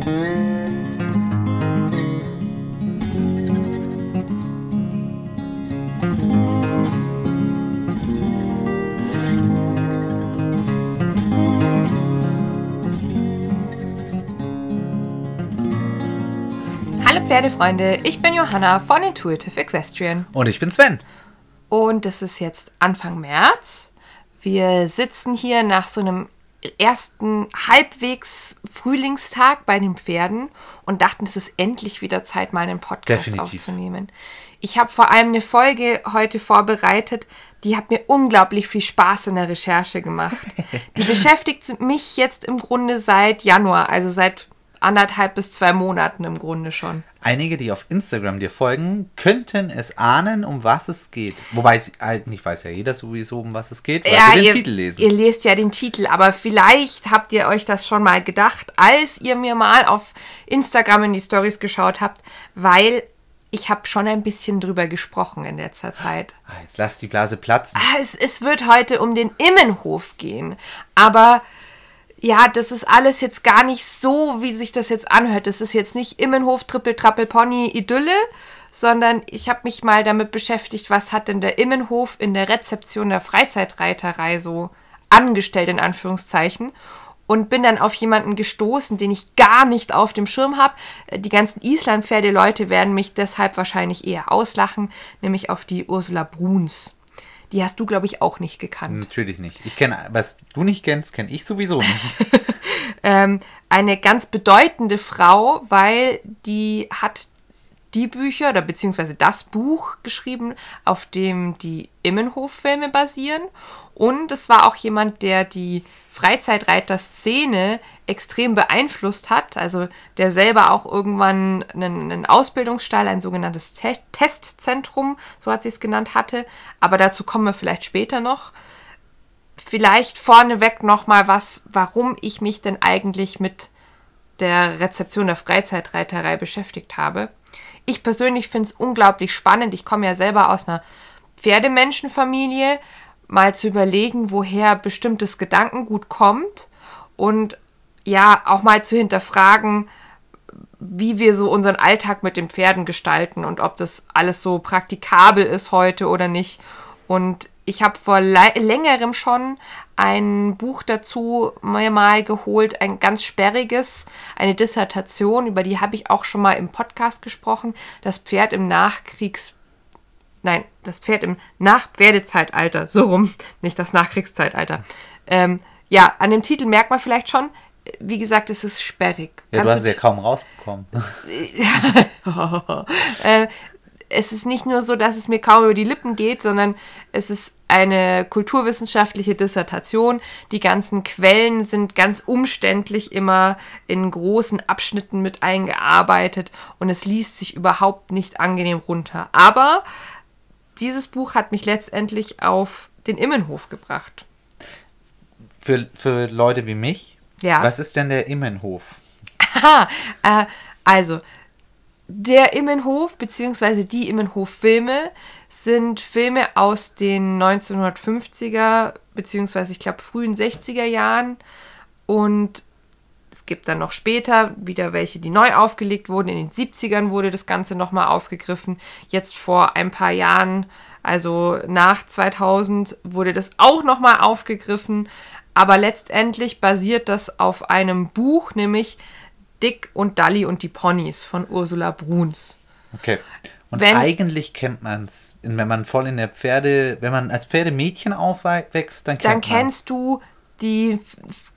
Hallo Pferdefreunde, ich bin Johanna von Intuitive Equestrian. Und ich bin Sven. Und es ist jetzt Anfang März. Wir sitzen hier nach so einem ersten halbwegs Frühlingstag bei den Pferden und dachten, es ist endlich wieder Zeit, mal einen Podcast Definitiv. aufzunehmen. Ich habe vor allem eine Folge heute vorbereitet, die hat mir unglaublich viel Spaß in der Recherche gemacht. Die beschäftigt mich jetzt im Grunde seit Januar, also seit anderthalb bis zwei Monaten im Grunde schon. Einige, die auf Instagram dir folgen, könnten es ahnen, um was es geht. Wobei es halt nicht weiß ja jeder sowieso, um was es geht, weil sie den ihr, Titel lesen. Ihr lest ja den Titel, aber vielleicht habt ihr euch das schon mal gedacht, als ihr mir mal auf Instagram in die Stories geschaut habt, weil ich habe schon ein bisschen drüber gesprochen in letzter Zeit. Ah, Jetzt lass die Blase platzen. Ah, Es, es wird heute um den Immenhof gehen, aber ja, das ist alles jetzt gar nicht so, wie sich das jetzt anhört. Das ist jetzt nicht Immenhof, Trippel, Trappel, Pony, Idylle, sondern ich habe mich mal damit beschäftigt, was hat denn der Immenhof in der Rezeption der Freizeitreiterei so angestellt, in Anführungszeichen. Und bin dann auf jemanden gestoßen, den ich gar nicht auf dem Schirm habe. Die ganzen Islandpferde-Leute werden mich deshalb wahrscheinlich eher auslachen, nämlich auf die Ursula Bruns. Die hast du, glaube ich, auch nicht gekannt. Natürlich nicht. Ich kenne, was du nicht kennst, kenne ich sowieso nicht. ähm, eine ganz bedeutende Frau, weil die hat die Bücher oder beziehungsweise das Buch geschrieben, auf dem die Immenhof-Filme basieren. Und es war auch jemand, der die Freizeitreiter-Szene extrem beeinflusst hat. Also der selber auch irgendwann einen, einen Ausbildungsstall, ein sogenanntes Te Testzentrum, so hat sie es genannt, hatte. Aber dazu kommen wir vielleicht später noch vielleicht vorneweg nochmal was, warum ich mich denn eigentlich mit der Rezeption der Freizeitreiterei beschäftigt habe. Ich persönlich finde es unglaublich spannend. Ich komme ja selber aus einer Pferdemenschenfamilie, mal zu überlegen, woher bestimmtes Gedankengut kommt und ja, auch mal zu hinterfragen, wie wir so unseren Alltag mit den Pferden gestalten und ob das alles so praktikabel ist heute oder nicht. Und ich habe vor längerem schon ein Buch dazu mir mal geholt, ein ganz sperriges, eine Dissertation, über die habe ich auch schon mal im Podcast gesprochen. Das Pferd im Nachkriegs... Nein, das Pferd im Nachpferdezeitalter, so rum, nicht das Nachkriegszeitalter. Ähm, ja, an dem Titel merkt man vielleicht schon, wie gesagt, es ist sperrig. Ja, du Kannst hast es ja kaum rausbekommen. äh, es ist nicht nur so, dass es mir kaum über die Lippen geht, sondern es ist eine kulturwissenschaftliche Dissertation. Die ganzen Quellen sind ganz umständlich immer in großen Abschnitten mit eingearbeitet und es liest sich überhaupt nicht angenehm runter. Aber dieses Buch hat mich letztendlich auf den Immenhof gebracht. Für, für Leute wie mich, Ja. was ist denn der Immenhof? Aha, äh, also der Immenhof bzw. die Immenhof-Filme sind Filme aus den 1950er bzw. ich glaube frühen 60er Jahren und es gibt dann noch später wieder welche, die neu aufgelegt wurden. In den 70ern wurde das Ganze nochmal aufgegriffen. Jetzt vor ein paar Jahren, also nach 2000, wurde das auch nochmal aufgegriffen. Aber letztendlich basiert das auf einem Buch, nämlich Dick und Dalli und die Ponys von Ursula Bruns. Okay. Und Wenn- eigentlich kennt man es, wenn man voll in der Pferde, wenn man als Pferdemädchen aufwächst, dann kennt Dann kennst du die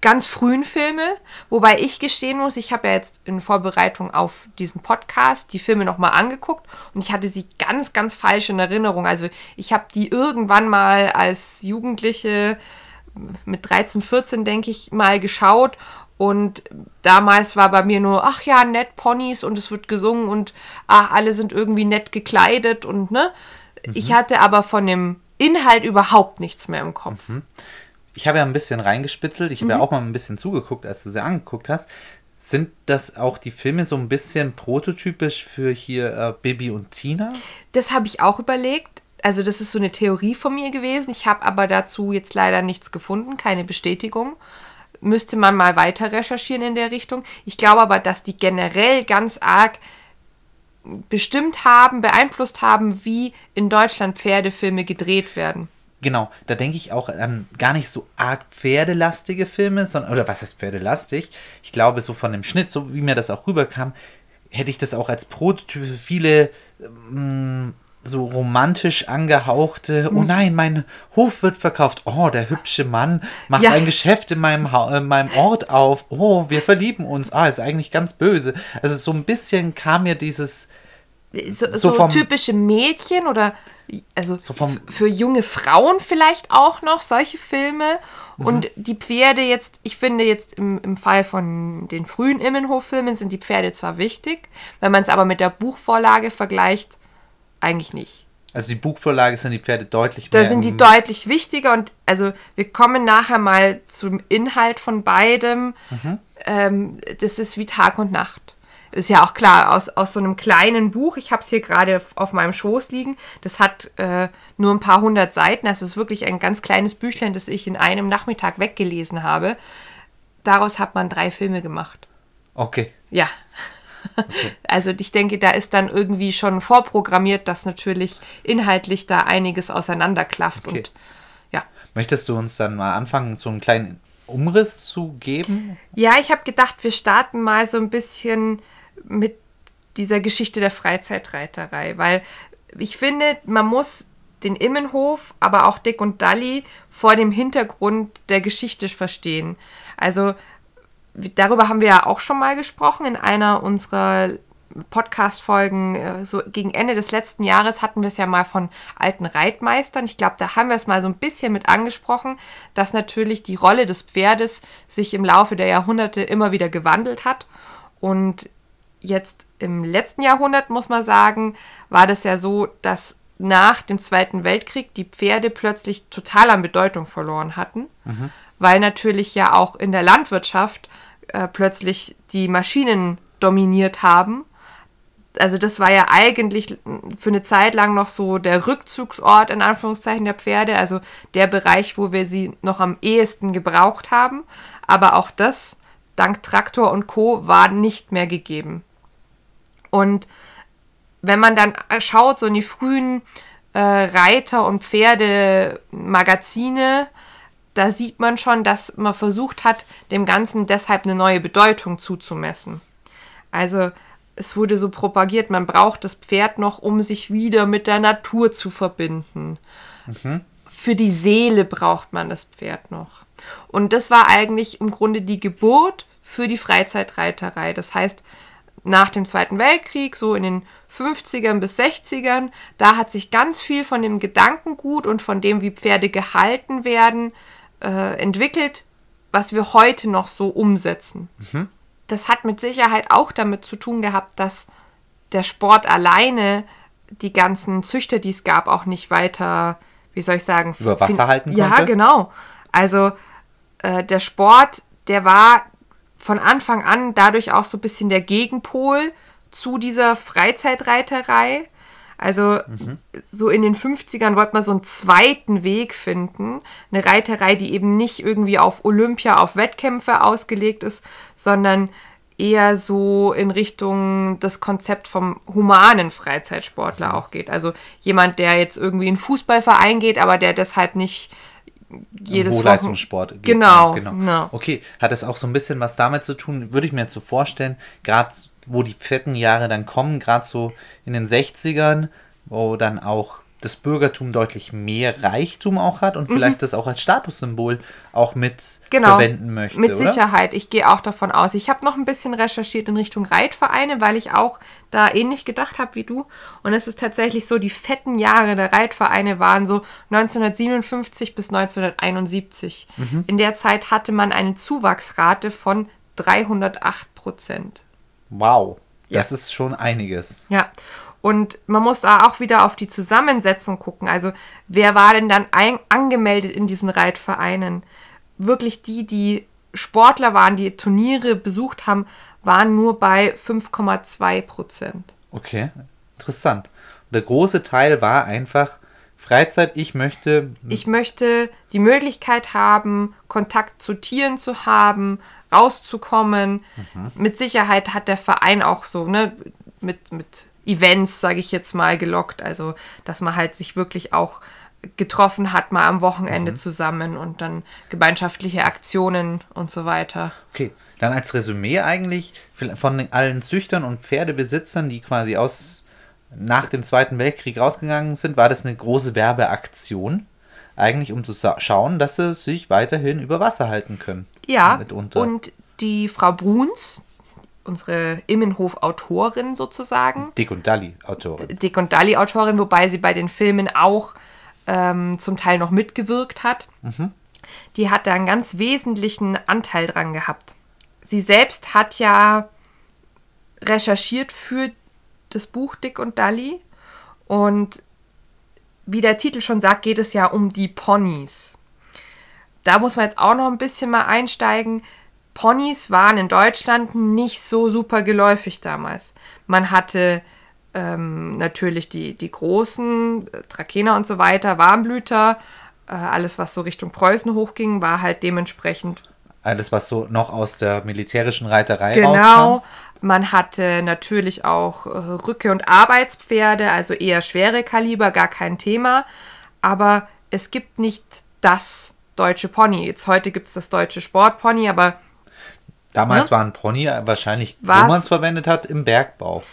ganz frühen Filme, wobei ich gestehen muss, ich habe ja jetzt in Vorbereitung auf diesen Podcast die Filme nochmal angeguckt und ich hatte sie ganz, ganz falsch in Erinnerung. Also ich habe die irgendwann mal als Jugendliche mit 13, 14, denke ich, mal geschaut und damals war bei mir nur, ach ja, nett Ponys und es wird gesungen und ach, alle sind irgendwie nett gekleidet und ne. Ich hatte aber von dem Inhalt überhaupt nichts mehr im Kopf. Ich habe ja ein bisschen reingespitzelt, ich habe Mhm. ja auch mal ein bisschen zugeguckt, als du sie angeguckt hast. Sind das auch die Filme so ein bisschen prototypisch für hier äh, Bibi und Tina? Das habe ich auch überlegt. Also das ist so eine Theorie von mir gewesen. Ich habe aber dazu jetzt leider nichts gefunden, keine Bestätigung. müsste man mal weiter recherchieren in der Richtung. Ich glaube aber, dass die generell ganz arg bestimmt haben, beeinflusst haben, wie in Deutschland Pferdefilme gedreht werden. Genau, da denke ich auch an gar nicht so arg pferdelastige Filme, sondern, oder was heißt pferdelastig? Ich glaube, so von dem Schnitt, so wie mir das auch rüberkam, hätte ich das auch als Prototyp für viele ähm, so romantisch angehauchte, oh nein, mein Hof wird verkauft. Oh, der hübsche Mann macht Ja. ein Geschäft in meinem, ha in meinem Ort auf. Oh, wir verlieben uns. Ah, ist eigentlich ganz böse. Also so ein bisschen kam mir dieses, So, So so, typische Mädchen oder also So vom- für junge Frauen vielleicht auch noch solche Filme. Mhm. Und die Pferde jetzt, ich finde jetzt im, im Fall von den frühen Immenhof-Filmen sind die Pferde zwar wichtig, wenn man es aber mit der Buchvorlage vergleicht, eigentlich nicht. also die Buchvorlage sind die Pferde deutlich Da mehr. sind die deutlich wichtiger und also wir kommen nachher mal zum Inhalt von beidem. Ähm, das ist wie Tag und Nacht. Ist ja auch klar, aus, aus so einem kleinen Buch, ich habe es hier gerade auf- meinem Schoß liegen, das hat äh, nur ein paar hundert Seiten, das ist wirklich ein ganz kleines Büchlein, das ich in einem Nachmittag weggelesen habe. Daraus hat man drei Filme gemacht. Okay. Ja. Also ich denke, da ist dann irgendwie schon vorprogrammiert, dass natürlich inhaltlich da einiges auseinanderklafft Okay. und ja. Möchtest du uns dann mal anfangen, so einen kleinen Umriss zu geben? Ja, ich habe gedacht, wir starten mal so ein bisschen mit dieser Geschichte der Freizeitreiterei, weil ich finde, man muss den Immenhof, aber auch Dick und Dalli vor dem Hintergrund der Geschichte verstehen. Also darüber haben wir ja auch schon mal gesprochen in einer unserer Podcast-Folgen. äh, So gegen Ende des letzten Jahres hatten wir es ja mal von alten Reitmeistern. Ich glaube, da haben wir es mal so ein bisschen mit angesprochen, dass natürlich die Rolle des Pferdes sich im Laufe der Jahrhunderte immer wieder gewandelt hat. Und jetzt im letzten Jahrhundert, muss man sagen, war das ja so, dass nach dem Zweiten Weltkrieg die Pferde plötzlich total an Bedeutung verloren hatten, weil natürlich ja auch in der Landwirtschaft äh, plötzlich die Maschinen dominiert haben. Also das war ja eigentlich für eine Zeit lang noch so der Rückzugsort in Anführungszeichen der Pferde, also der Bereich, wo wir sie noch am ehesten gebraucht haben. Aber auch das, dank Traktor und Co., war nicht mehr gegeben. Und wenn man dann schaut, so in die frühen äh, Reiter- und Pferdemagazine, da sieht man schon, dass man versucht hat, dem Ganzen deshalb eine neue Bedeutung zuzumessen. Also es wurde so propagiert, man braucht das Pferd noch, um sich wieder mit der Natur zu verbinden. Für die Seele braucht man das Pferd noch. Und das war eigentlich im Grunde die Geburt für die Freizeitreiterei. Das heißt, nach dem Zweiten Weltkrieg, so in den 50ern bis 60ern, da hat sich ganz viel von dem Gedankengut und von dem, wie Pferde gehalten werden, äh, entwickelt, was wir heute noch so umsetzen. Das hat mit Sicherheit auch damit zu tun gehabt, dass der Sport alleine die ganzen Züchter, die es gab, auch nicht weiter, wie soll ich sagen, Über Wasser halten Ja, konnte? genau. Also äh, der Sport, der war von Anfang an dadurch auch so ein bisschen der Gegenpol zu dieser Freizeitreiterei. Also so in den 50ern wollte man so einen zweiten Weg finden. Eine Reiterei, die eben nicht irgendwie auf Olympia, auf Wettkämpfe ausgelegt ist, sondern eher so in Richtung das Konzept vom humanen Freizeitsportler auch geht. Also jemand, der jetzt irgendwie in Fußballverein geht, aber der deshalb nicht jedes Hochleistungssport. Genau, genau. genau. Okay, hat das auch so ein bisschen was damit zu tun, würde ich mir jetzt so vorstellen, gerade wo die fetten Jahre dann kommen, gerade so in den 60ern, wo dann auch das Bürgertum deutlich mehr Reichtum auch hat und vielleicht das auch als Statussymbol auch mit Mhm. genau, verwenden möchte, Mit oder? Sicherheit. Ich gehe auch davon aus. Ich habe noch ein bisschen recherchiert in Richtung Reitvereine, weil ich auch da ähnlich gedacht habe wie du. Und es ist tatsächlich so, die fetten Jahre der Reitvereine waren so 1957 bis 1971. Mhm. In der Zeit hatte man eine Zuwachsrate von 308 Prozent. Wow, Ja. das ist schon einiges. Ja, und man muss da auch wieder auf die Zusammensetzung gucken. Also, wer war denn dann ein, angemeldet in diesen Reitvereinen? Wirklich die, die Sportler waren, die Turniere besucht haben, waren nur bei 5,2 Prozent. Okay, interessant. Und der große Teil war einfach Freizeit, ich möchte. Ich möchte die Möglichkeit haben, Kontakt zu Tieren zu haben, rauszukommen. Mhm. Mit Sicherheit hat der Verein auch so, ne, mit, mit Events, sage ich jetzt mal, gelockt. Also, dass man halt sich wirklich auch getroffen hat, mal am Wochenende mhm. zusammen und dann gemeinschaftliche Aktionen und so weiter. Okay, dann als Resümee eigentlich von allen Züchtern und Pferdebesitzern, die quasi aus nach dem Zweiten Weltkrieg rausgegangen sind, war das eine große Werbeaktion. Eigentlich, um zu schauen, dass sie sich weiterhin über Wasser halten können. Ja, mitunter. und die Frau Bruns, unsere Immenhof-Autorin sozusagen. Dick und Dalli-Autorin. Dick und Dalli-Autorin, wobei sie bei den Filmen auch ähm, zum Teil noch mitgewirkt hat. Mhm. Die hat da einen ganz wesentlichen Anteil dran gehabt. Sie selbst hat ja recherchiert für das Buch Dick und Dalli und wie der Titel schon sagt, geht es ja um die Ponys. Da muss man jetzt auch noch ein bisschen mal einsteigen. Ponys waren in Deutschland nicht so super geläufig damals. Man hatte ähm, natürlich die, die großen, äh, Trakehner und so weiter, Warmblüter, äh, alles was so Richtung Preußen hochging, war halt dementsprechend. Alles, was so noch aus der militärischen Reiterei genau, rauskam. Genau. Man hatte natürlich auch äh, Rücke- und Arbeitspferde, also eher schwere Kaliber, gar kein Thema. Aber es gibt nicht das deutsche Pony. Jetzt heute gibt es das deutsche Sportpony, aber Damals ja? war ein Pony wahrscheinlich, Was? wo man es verwendet hat, im Bergbau.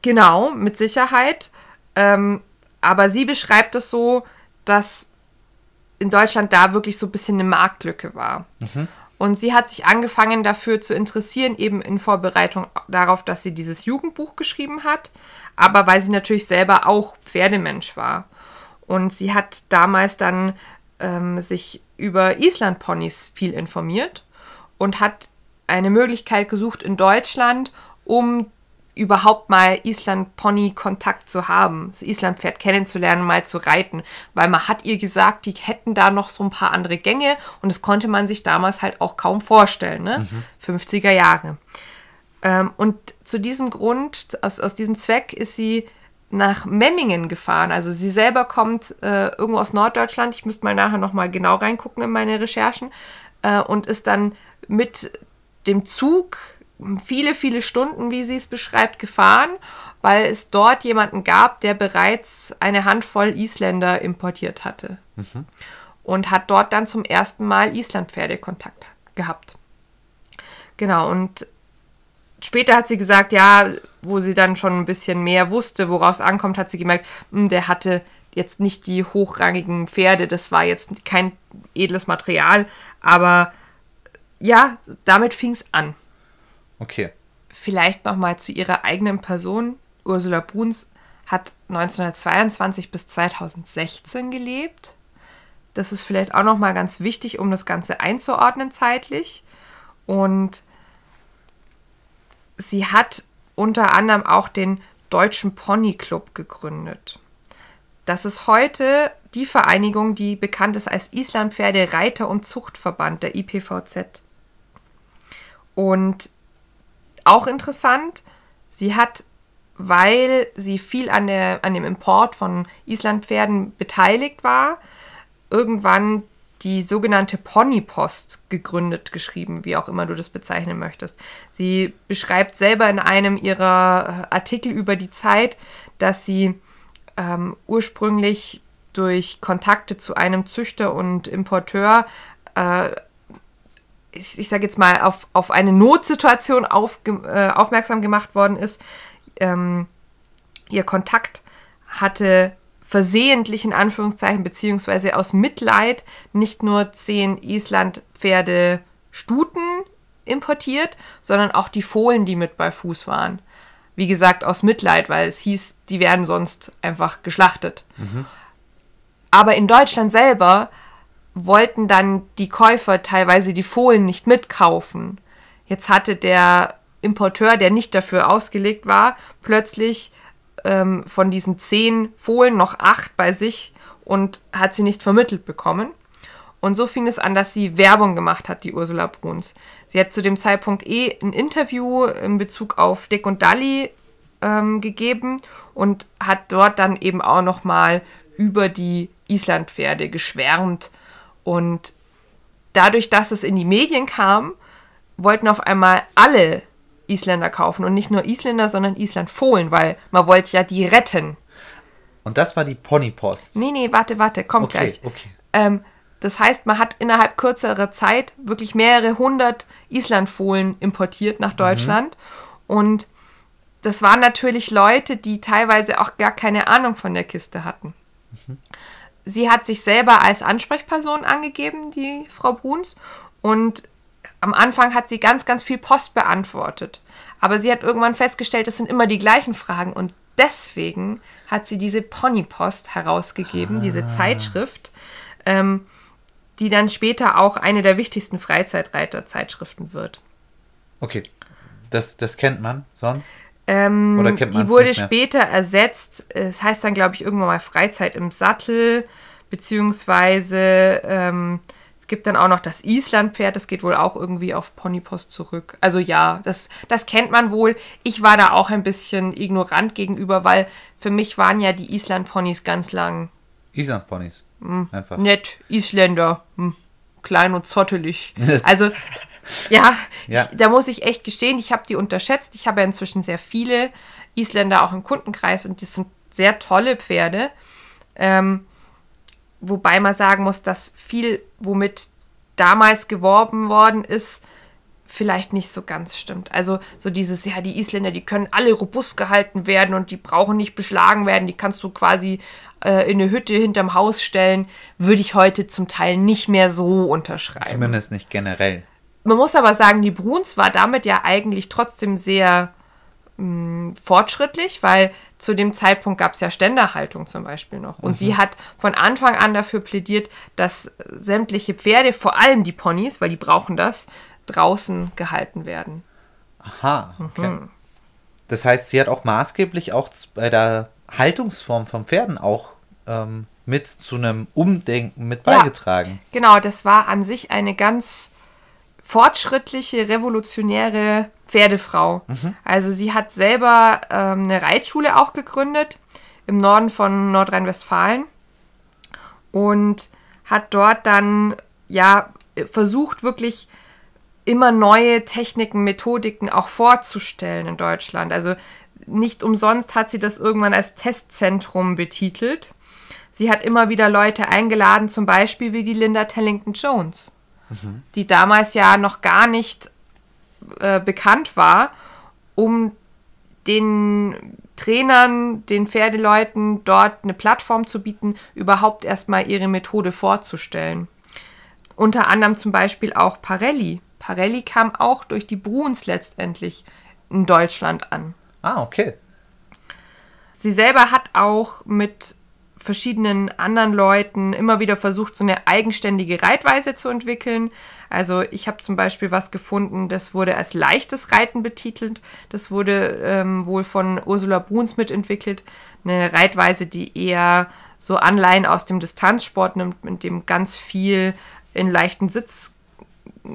Genau, mit Sicherheit. Ähm, aber sie beschreibt es so, dass in Deutschland da wirklich so ein bisschen eine Marktlücke war. Mhm. Und sie hat sich angefangen dafür zu interessieren, eben in Vorbereitung darauf, dass sie dieses Jugendbuch geschrieben hat, aber weil sie natürlich selber auch Pferdemensch war. Und sie hat damals dann ähm, sich über Islandponys viel informiert und hat eine Möglichkeit gesucht in Deutschland, um überhaupt mal Island-Pony-Kontakt zu haben, das Island-Pferd kennenzulernen, mal zu reiten, weil man hat ihr gesagt, die hätten da noch so ein paar andere Gänge und das konnte man sich damals halt auch kaum vorstellen, ne? Mhm. 50er Jahre. Ähm, und zu diesem Grund, aus, aus diesem Zweck ist sie nach Memmingen gefahren. Also sie selber kommt äh, irgendwo aus Norddeutschland, ich müsste mal nachher nochmal genau reingucken in meine Recherchen, äh, und ist dann mit dem Zug viele, viele Stunden, wie sie es beschreibt, gefahren, weil es dort jemanden gab, der bereits eine Handvoll Isländer importiert hatte. Mhm. Und hat dort dann zum ersten Mal Islandpferdekontakt gehabt. Genau, und später hat sie gesagt, ja, wo sie dann schon ein bisschen mehr wusste, worauf es ankommt, hat sie gemerkt, hm, der hatte jetzt nicht die hochrangigen Pferde, das war jetzt kein edles Material, aber ja, damit fing es an. Okay. Vielleicht nochmal zu ihrer eigenen Person. Ursula Bruns hat 1922 bis 2016 gelebt. Das ist vielleicht auch nochmal ganz wichtig, um das Ganze einzuordnen zeitlich. Und sie hat unter anderem auch den Deutschen Pony Club gegründet. Das ist heute die Vereinigung, die bekannt ist als Islandpferde Reiter- und Zuchtverband, der IPVZ. Und auch interessant, sie hat, weil sie viel an, der, an dem Import von Islandpferden beteiligt war, irgendwann die sogenannte Ponypost gegründet, geschrieben, wie auch immer du das bezeichnen möchtest. Sie beschreibt selber in einem ihrer äh, Artikel über die Zeit, dass sie ähm, ursprünglich durch Kontakte zu einem Züchter und Importeur äh, ich, ich sage jetzt mal, auf, auf eine Notsituation auf, äh, aufmerksam gemacht worden ist. Ähm, ihr Kontakt hatte versehentlich in Anführungszeichen, beziehungsweise aus Mitleid nicht nur zehn Island-Pferde Stuten importiert, sondern auch die Fohlen, die mit bei Fuß waren. Wie gesagt, aus Mitleid, weil es hieß, die werden sonst einfach geschlachtet. Mhm. Aber in Deutschland selber wollten dann die Käufer teilweise die Fohlen nicht mitkaufen. Jetzt hatte der Importeur, der nicht dafür ausgelegt war, plötzlich ähm, von diesen zehn Fohlen noch acht bei sich und hat sie nicht vermittelt bekommen. Und so fing es an, dass sie Werbung gemacht hat, die Ursula Bruns. Sie hat zu dem Zeitpunkt eh ein Interview in Bezug auf Dick und Dalli ähm, gegeben und hat dort dann eben auch nochmal über die Islandpferde geschwärmt. Und dadurch, dass es in die Medien kam, wollten auf einmal alle Isländer kaufen und nicht nur Isländer, sondern Islandfohlen, weil man wollte ja die retten. Und das war die Ponypost. Nee, nee, warte, warte, kommt Okay, gleich. okay. Ähm, das heißt, man hat innerhalb kürzerer Zeit wirklich mehrere hundert Islandfohlen importiert nach Deutschland. Und das waren natürlich Leute, die teilweise auch gar keine Ahnung von der Kiste hatten. Sie hat sich selber als Ansprechperson angegeben, die Frau Bruns. Und am Anfang hat sie ganz, ganz viel Post beantwortet. Aber sie hat irgendwann festgestellt, es sind immer die gleichen Fragen. Und deswegen hat sie diese Ponypost herausgegeben, diese Zeitschrift, ähm, die dann später auch eine der wichtigsten Freizeitreiter-Zeitschriften wird. Okay. Das, das kennt man sonst? Ähm, Oder kennt die wurde später ersetzt. Es heißt dann, glaube ich, irgendwann mal Freizeit im Sattel, beziehungsweise ähm, es gibt dann auch noch das Islandpferd, das geht wohl auch irgendwie auf Ponypost zurück. Also ja, das, das kennt man wohl. Ich war da auch ein bisschen ignorant gegenüber, weil für mich waren ja die Islandponys ganz lang Islandponys. Einfach. nett, Isländer, hm, klein und zottelig. Also, ja, Ja. Ich, da muss ich echt gestehen, ich habe die unterschätzt. Ich habe ja inzwischen sehr viele Isländer auch im Kundenkreis und die sind sehr tolle Pferde. Ähm, wobei man sagen muss, dass viel, womit damals geworben worden ist, vielleicht nicht so ganz stimmt. Also so dieses, ja, die Isländer, die können alle robust gehalten werden und die brauchen nicht beschlagen werden, die kannst du quasi äh, in eine Hütte hinterm Haus stellen, würde ich heute zum Teil nicht mehr so unterschreiben. Zumindest nicht generell. Man muss aber sagen, die Bruns war damit ja eigentlich trotzdem sehr mh, fortschrittlich, weil zu dem Zeitpunkt gab es ja Ständerhaltung zum Beispiel noch. Und sie hat von Anfang an dafür plädiert, dass sämtliche Pferde, vor allem die Ponys, weil die brauchen das, draußen gehalten werden. Aha, okay. Mhm. Das heißt, sie hat auch maßgeblich auch bei der Haltungsform von Pferden auch ähm, mit zu einem Umdenken mit Ja. beigetragen. Genau, das war an sich eine ganz fortschrittliche, revolutionäre Pferdefrau. Also sie hat selber ähm, eine Reitschule auch gegründet im Norden von Nordrhein-Westfalen und hat dort dann ja versucht wirklich immer neue Techniken, Methodiken auch vorzustellen in Deutschland. Also nicht umsonst hat sie das irgendwann als Testzentrum betitelt. Sie hat immer wieder Leute eingeladen, zum Beispiel wie die Linda Tellington Jones, die damals ja noch gar nicht äh, bekannt war, um den Trainern, den Pferdeleuten dort eine Plattform zu bieten, überhaupt erstmal ihre Methode vorzustellen. Unter anderem zum Beispiel auch Parelli. Parelli kam auch durch die Bruns letztendlich in Deutschland an. Ah, okay. Sie selber hat auch mit verschiedenen anderen Leuten immer wieder versucht, so eine eigenständige Reitweise zu entwickeln. Also ich habe zum Beispiel was gefunden, das wurde als leichtes Reiten betitelt. Das wurde ähm, wohl von Ursula Bruns mitentwickelt. Eine Reitweise, die eher so Anleihen aus dem Distanzsport nimmt, mit dem ganz viel in leichten Sitz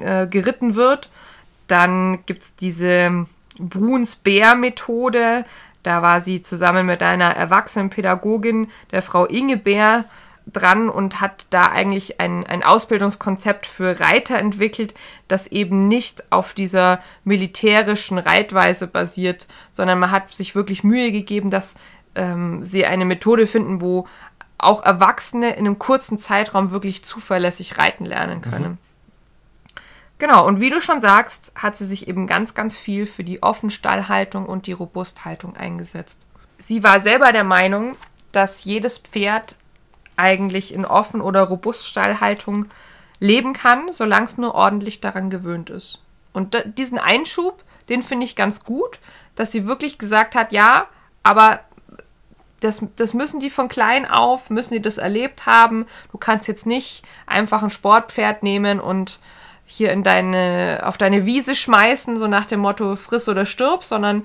äh, geritten wird. Dann gibt es diese Bruns-Bär-Methode. Da war sie zusammen mit einer erwachsenen Pädagogin, der Frau Inge Bär, dran und hat da eigentlich ein, ein Ausbildungskonzept für Reiter entwickelt, das eben nicht auf dieser militärischen Reitweise basiert, sondern man hat sich wirklich Mühe gegeben, dass ähm, sie eine Methode finden, wo auch Erwachsene in einem kurzen Zeitraum wirklich zuverlässig reiten lernen können. Genau, und wie du schon sagst, hat sie sich eben ganz, ganz viel für die Offenstallhaltung und die Robusthaltung eingesetzt. Sie war selber der Meinung, dass jedes Pferd eigentlich in Offen- oder Robuststallhaltung leben kann, solange es nur ordentlich daran gewöhnt ist. Und diesen Einschub, den finde ich ganz gut, dass sie wirklich gesagt hat, ja, aber das, das müssen die von klein auf, müssen die das erlebt haben. Du kannst jetzt nicht einfach ein Sportpferd nehmen und hier in deine, auf deine Wiese schmeißen, so nach dem Motto friss oder stirb, sondern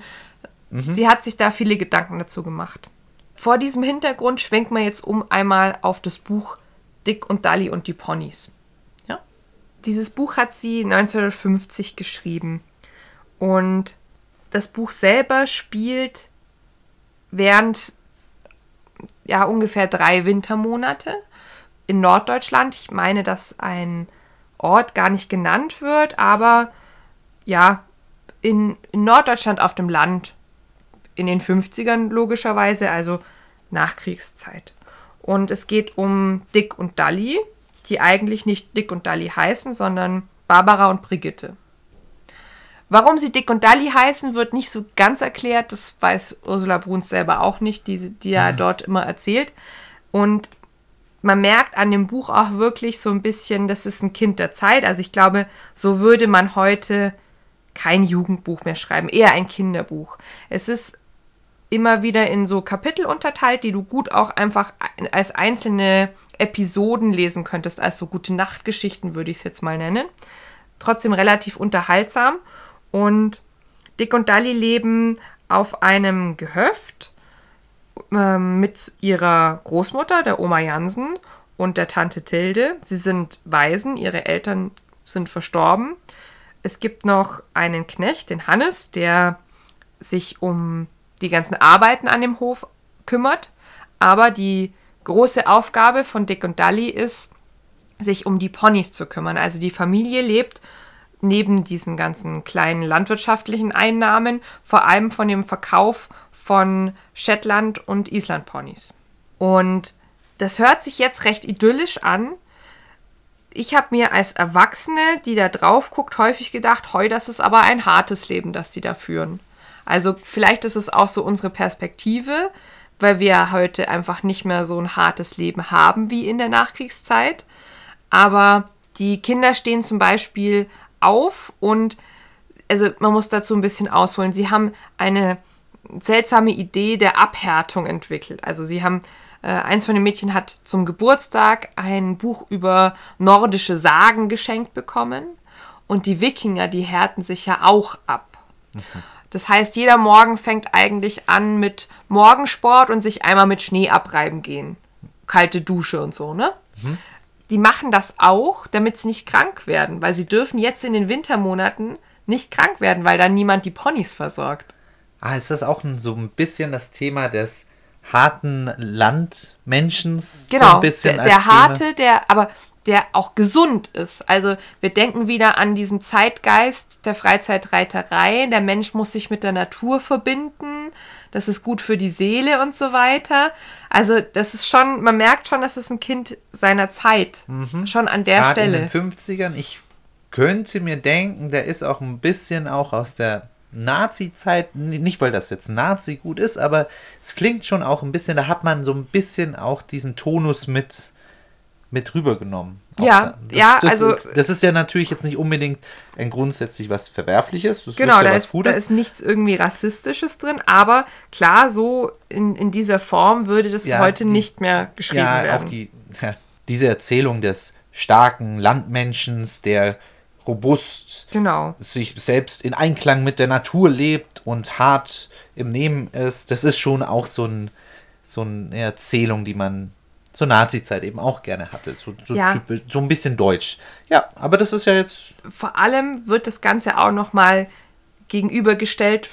sie hat sich da viele Gedanken dazu gemacht. Vor diesem Hintergrund schwenkt man jetzt um einmal auf das Buch Dick und Dali und die Ponys. Ja? Dieses Buch hat sie 1950 geschrieben und das Buch selber spielt während ja ungefähr drei Wintermonate in Norddeutschland. Ich meine, dass ein Ort gar nicht genannt wird, aber ja, in, in Norddeutschland auf dem Land in den 50ern logischerweise, also Nachkriegszeit. Und es geht um Dick und Dalli, die eigentlich nicht Dick und Dalli heißen, sondern Barbara und Brigitte. Warum sie Dick und Dalli heißen, wird nicht so ganz erklärt. Das weiß Ursula Bruns selber auch nicht, die, die ja mhm. dort immer erzählt. Und man merkt an dem Buch auch wirklich so ein bisschen, das ist ein Kind der Zeit. Also ich glaube, so würde man heute kein Jugendbuch mehr schreiben, eher ein Kinderbuch. Es ist immer wieder in so Kapitel unterteilt, die du gut auch einfach als einzelne Episoden lesen könntest, als so gute Nachtgeschichten würde ich es jetzt mal nennen. Trotzdem relativ unterhaltsam und Dick und Dalli leben auf einem Gehöft äh, mit ihrer Großmutter, der Oma Jansen, und der Tante Tilde. Sie sind Waisen, ihre Eltern sind verstorben. Es gibt noch einen Knecht, den Hannes, der sich um die ganzen Arbeiten an dem Hof kümmert. Aber die große Aufgabe von Dick und Dalli ist, sich um die Ponys zu kümmern. Also die Familie lebt neben diesen ganzen kleinen landwirtschaftlichen Einnahmen vor allem von dem Verkauf von Shetland und Island Ponys. Und das hört sich jetzt recht idyllisch an. Ich habe mir als Erwachsene, die da drauf guckt, häufig gedacht, heu, das ist aber ein hartes Leben, das die da führen. Also vielleicht ist es auch so unsere Perspektive, weil wir heute einfach nicht mehr so ein hartes Leben haben wie in der Nachkriegszeit. Aber die Kinder stehen zum Beispiel auf und also man muss dazu ein bisschen ausholen. Sie haben eine seltsame Idee der Abhärtung entwickelt. Also sie haben äh, eins von den Mädchen hat zum Geburtstag ein Buch über nordische Sagen geschenkt bekommen und die Wikinger, die härten sich ja auch ab. Mhm. Das heißt, jeder Morgen fängt eigentlich an mit Morgensport und sich einmal mit Schnee abreiben gehen. Kalte Dusche und so, ne? Mhm. Die machen das auch, damit sie nicht krank werden, weil sie dürfen jetzt in den Wintermonaten nicht krank werden, weil dann niemand die Ponys versorgt. Ah, ist das auch so ein bisschen das Thema des harten Landmenschens? Genau, so ein bisschen der, der harte, der, aber der auch gesund ist. Also wir denken wieder an diesen Zeitgeist der Freizeitreiterei. Der Mensch muss sich mit der Natur verbinden. Das ist gut für die Seele und so weiter. Also das ist schon, man merkt schon, dass es ein Kind seiner Zeit. Mhm. Schon an der Gerade Stelle. In den 50ern, ich könnte mir denken, der ist auch ein bisschen auch aus der Nazi-Zeit, nicht weil das jetzt Nazi gut ist, aber es klingt schon auch ein bisschen, da hat man so ein bisschen auch diesen Tonus mit mit rübergenommen. Ja, das, ja, das, also. Das ist ja natürlich jetzt nicht unbedingt ein grundsätzlich was Verwerfliches. Das genau, ist ja da, ist, da ist nichts irgendwie Rassistisches drin, aber klar, so in, in dieser Form würde das ja, heute die, nicht mehr geschrieben ja, werden. Auch die, ja, diese Erzählung des starken Landmenschens, der robust genau. sich selbst in Einklang mit der Natur lebt und hart im Nehmen ist, das ist schon auch so, ein, so eine Erzählung, die man zur Nazi-Zeit eben auch gerne hatte. So, so, ja. typisch, so ein bisschen deutsch. Ja, aber das ist ja jetzt. Vor allem wird das Ganze auch nochmal gegenübergestellt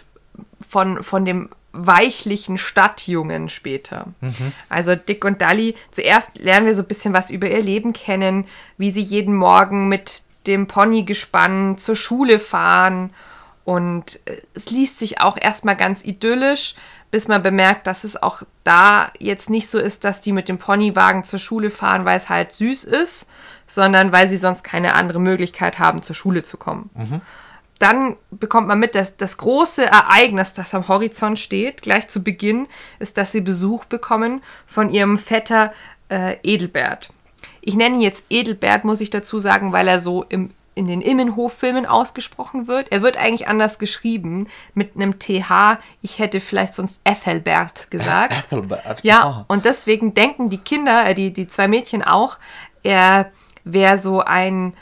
von, von dem weichlichen Stadtjungen später. Mhm. Also Dick und Dalli, zuerst lernen wir so ein bisschen was über ihr Leben kennen, wie sie jeden Morgen mit dem Ponygespann zur Schule fahren. Und äh, es liest sich auch erstmal ganz idyllisch, bis man bemerkt, dass es auch da jetzt nicht so ist, dass die mit dem Ponywagen zur Schule fahren, weil es halt süß ist, sondern weil sie sonst keine andere Möglichkeit haben, zur Schule zu kommen. Mhm. Dann bekommt man mit, dass das große Ereignis, das am Horizont steht, gleich zu Beginn, ist, dass sie Besuch bekommen von ihrem Vetter äh, Edelbert. Ich nenne ihn jetzt Edelbert, muss ich dazu sagen, weil er so im in den Immenhof-Filmen ausgesprochen wird. Er wird eigentlich anders geschrieben, mit einem TH. Ich hätte vielleicht sonst Ethelbert gesagt. Ethelbert. Ja, oh. und deswegen denken die Kinder, äh, die, die zwei Mädchen auch, er wäre so ein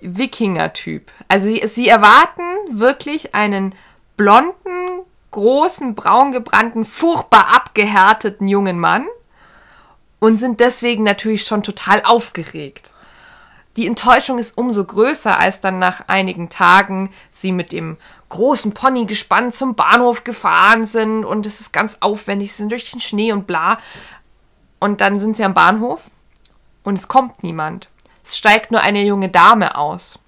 Wikinger-Typ. Also sie, sie erwarten wirklich einen blonden, großen, braungebrannten, furchtbar abgehärteten jungen Mann und sind deswegen natürlich schon total aufgeregt. Die Enttäuschung ist umso größer, als dann nach einigen Tagen sie mit dem großen Pony gespannt zum Bahnhof gefahren sind und es ist ganz aufwendig, sie sind durch den Schnee und bla. Und dann sind sie am Bahnhof und es kommt niemand. Es steigt nur eine junge Dame aus.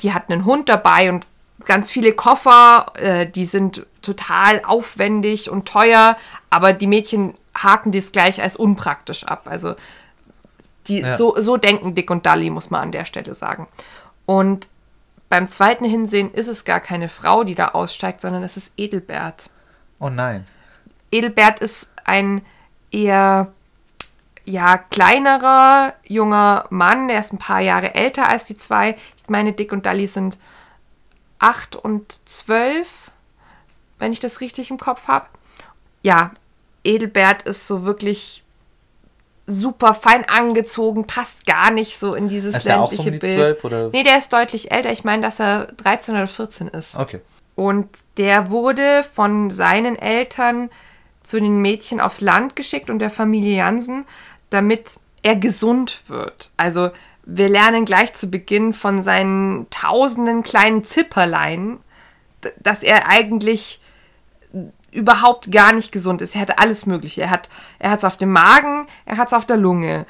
Die hat einen Hund dabei und ganz viele Koffer, äh, die sind total aufwendig und teuer, aber die Mädchen haken dies gleich als unpraktisch ab. Also die, Ja. so, so denken Dick und Dully, muss man an der Stelle sagen. Und beim zweiten Hinsehen ist es gar keine Frau, die da aussteigt, sondern es ist Edelbert. Oh nein. Edelbert ist ein eher ja, kleinerer, junger Mann. Er ist ein paar Jahre älter als die zwei. Ich meine, Dick und Dully sind acht und zwölf, wenn ich das richtig im Kopf habe. Ja, Edelbert ist so wirklich super fein angezogen, passt gar nicht so in dieses Ist er auch ländliche um die Bild. 12 oder? Nee, der ist deutlich älter. Ich meine, dass er 13 oder 14 ist. Okay. Und der wurde von seinen Eltern zu den Mädchen aufs Land geschickt und der Familie Jansen, damit er gesund wird. Also wir lernen gleich zu Beginn von seinen tausenden kleinen Zipperlein, dass er eigentlich überhaupt gar nicht gesund ist. Er hat alles Mögliche. Er hat er hat's auf dem Magen, er hat es auf der Lunge.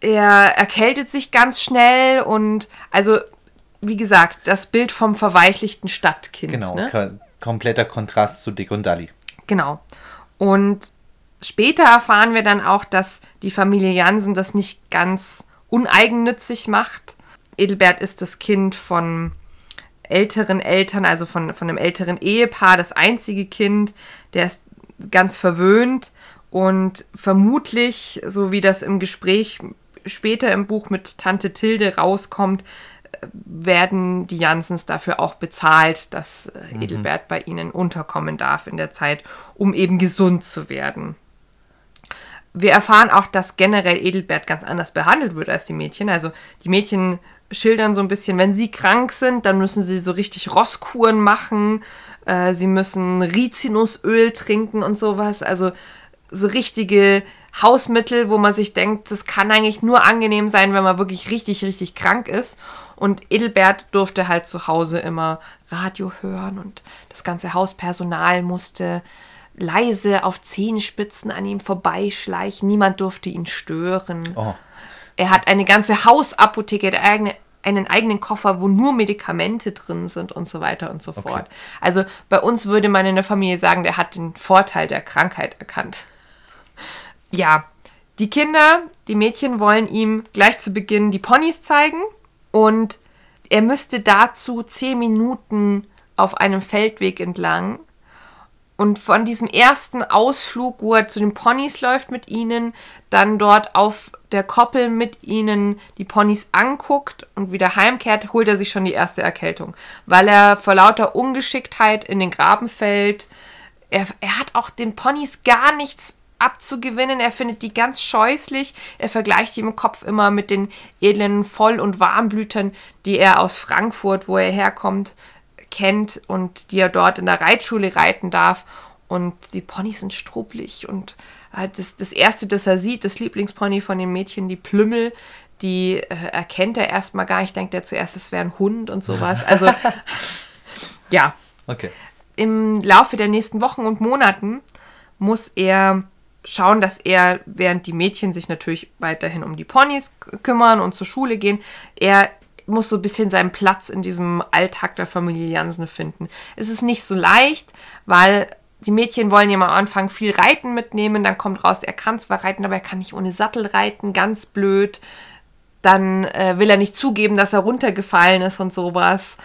Er erkältet sich ganz schnell und also wie gesagt, das Bild vom verweichlichten Stadtkind. Genau. Ne? Ko kompletter Kontrast zu Dick und Dully. Genau. Und später erfahren wir dann auch, dass die Familie Jansen das nicht ganz uneigennützig macht. Edelbert ist das Kind von älteren Eltern, also von, von einem älteren Ehepaar, das einzige Kind. Der ist ganz verwöhnt und vermutlich, so wie das im Gespräch später im Buch mit Tante Tilde rauskommt, werden die Jansens dafür auch bezahlt, dass äh, Edelbert bei ihnen unterkommen darf in der Zeit, um eben gesund zu werden. Wir erfahren auch, dass generell Edelbert ganz anders behandelt wird als die Mädchen. Also die Mädchen schildern so ein bisschen, wenn sie krank sind, dann müssen sie so richtig Rosskuren machen. Äh, sie müssen Rizinusöl trinken und sowas. Also so richtige Hausmittel, wo man sich denkt, das kann eigentlich nur angenehm sein, wenn man wirklich richtig, richtig krank ist. Und Edelbert durfte halt zu Hause immer Radio hören und das ganze Hauspersonal musste leise auf Zehenspitzen an ihm vorbeischleichen. Niemand durfte ihn stören. Oh. Er hat eine ganze Hausapotheke, er hat eigene, einen eigenen Koffer, wo nur Medikamente drin sind und so weiter und so fort. Also bei uns würde man in der Familie sagen, der hat den Vorteil der Krankheit erkannt. Ja, die Kinder, die Mädchen wollen ihm gleich zu Beginn die Ponys zeigen und er müsste dazu zehn Minuten auf einem Feldweg entlang und von diesem ersten Ausflug, wo er zu den Ponys läuft mit ihnen, dann dort auf der Koppel mit ihnen die Ponys anguckt und wieder heimkehrt, holt er sich schon die erste Erkältung. Weil er vor lauter Ungeschicktheit in den Graben fällt. Er, er hat auch den Ponys gar nichts abzugewinnen. Er findet die ganz scheußlich. Er vergleicht die im Kopf immer mit den edlen Voll- und Warmblütern, die er aus Frankfurt, wo er herkommt, kennt und die er dort in der Reitschule reiten darf. Und die Ponys sind struppelig. Und äh, das, das Erste, das er sieht, das Lieblingspony von den Mädchen, die Plümmel, die äh, erkennt er erstmal gar nicht. Denkt er zuerst, es wäre ein Hund und sowas. Also, ja. Okay. Im Laufe der nächsten Wochen und Monaten muss er schauen, dass er, während die Mädchen sich natürlich weiterhin um die Ponys kümmern und zur Schule gehen, er muss so ein bisschen seinen Platz in diesem Alltag der Familie Jansen finden. Es ist nicht so leicht, weil die Mädchen wollen ihm am Anfang viel Reiten mitnehmen, dann kommt raus, er kann zwar reiten, aber er kann nicht ohne Sattel reiten, ganz blöd. Dann äh, will er nicht zugeben, dass er runtergefallen ist und sowas.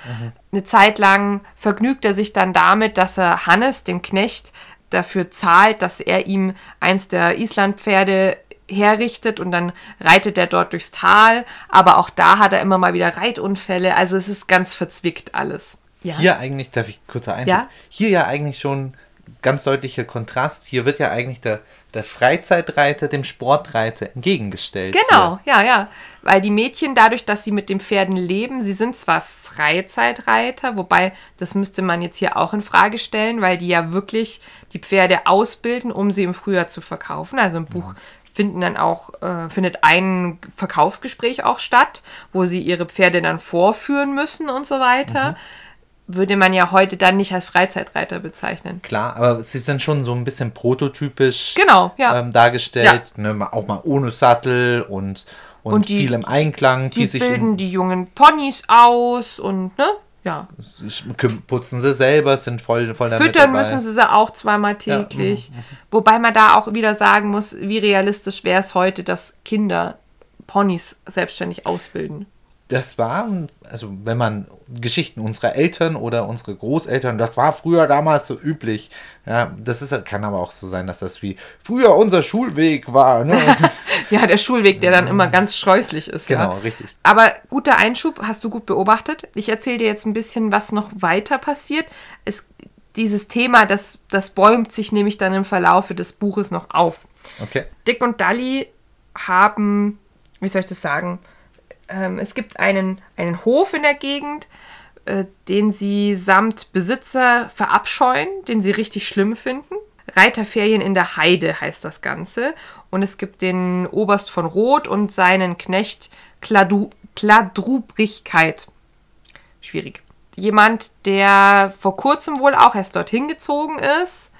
Eine Zeit lang vergnügt er sich dann damit, dass er Hannes, dem Knecht, dafür zahlt, dass er ihm eins der Islandpferde herrichtet und dann reitet er dort durchs Tal. Aber auch da hat er immer mal wieder Reitunfälle. Also es ist ganz verzwickt alles. Ja. Hier eigentlich, darf ich kurz ein? Ja? Hier ja eigentlich schon ganz deutlicher Kontrast. Hier wird ja eigentlich der, der Freizeitreiter dem Sportreiter entgegengestellt. Genau, ja, ja. Weil die Mädchen, dadurch, dass sie mit den Pferden leben, sie sind zwar Freizeitreiter, wobei das müsste man jetzt hier auch in Frage stellen, weil die ja wirklich die Pferde ausbilden, um sie im Frühjahr zu verkaufen. Also im Buch finden dann auch, äh, findet ein Verkaufsgespräch auch statt, wo sie ihre Pferde dann vorführen müssen und so weiter. würde man ja heute dann nicht als Freizeitreiter bezeichnen. Klar, aber sie sind schon so ein bisschen prototypisch Genau, ja. ähm, dargestellt. Ne, ma- auch mal ohne Sattel und, und, Und die- viel im Einklang. Die Die bilden die jungen Ponys aus und, ne? Ja. putzen sie selber, sind voll, voll damit Füttern dabei. müssen sie sie auch zweimal täglich. Wobei man da auch wieder sagen muss, wie realistisch wäre es heute, dass Kinder Ponys selbstständig ausbilden. Das war, also wenn man Geschichten unserer Eltern oder unsere Großeltern, das war früher damals so üblich. Ja, das ist, kann aber auch so sein, dass das wie früher unser Schulweg war. Ne? Ja, der Schulweg, der dann immer ganz scheußlich ist. genau, Ja. richtig. Aber guter Einschub, hast du gut beobachtet. Ich erzähle dir jetzt ein bisschen, was noch weiter passiert. Es, dieses Thema, das, das bäumt sich nämlich dann im Verlaufe des Buches noch auf. Okay. Dick und Dally haben, wie soll ich das sagen, ähm, es gibt einen, einen Hof in der Gegend, äh, den sie samt Besitzer verabscheuen, den sie richtig schlimm finden. Reiterferien in der Heide heißt das Ganze. Und es gibt den Oberst von Roth und seinen Knecht Kladu Kladrubrigkeit. Schwierig. Jemand, der vor kurzem wohl auch erst dorthin gezogen ist.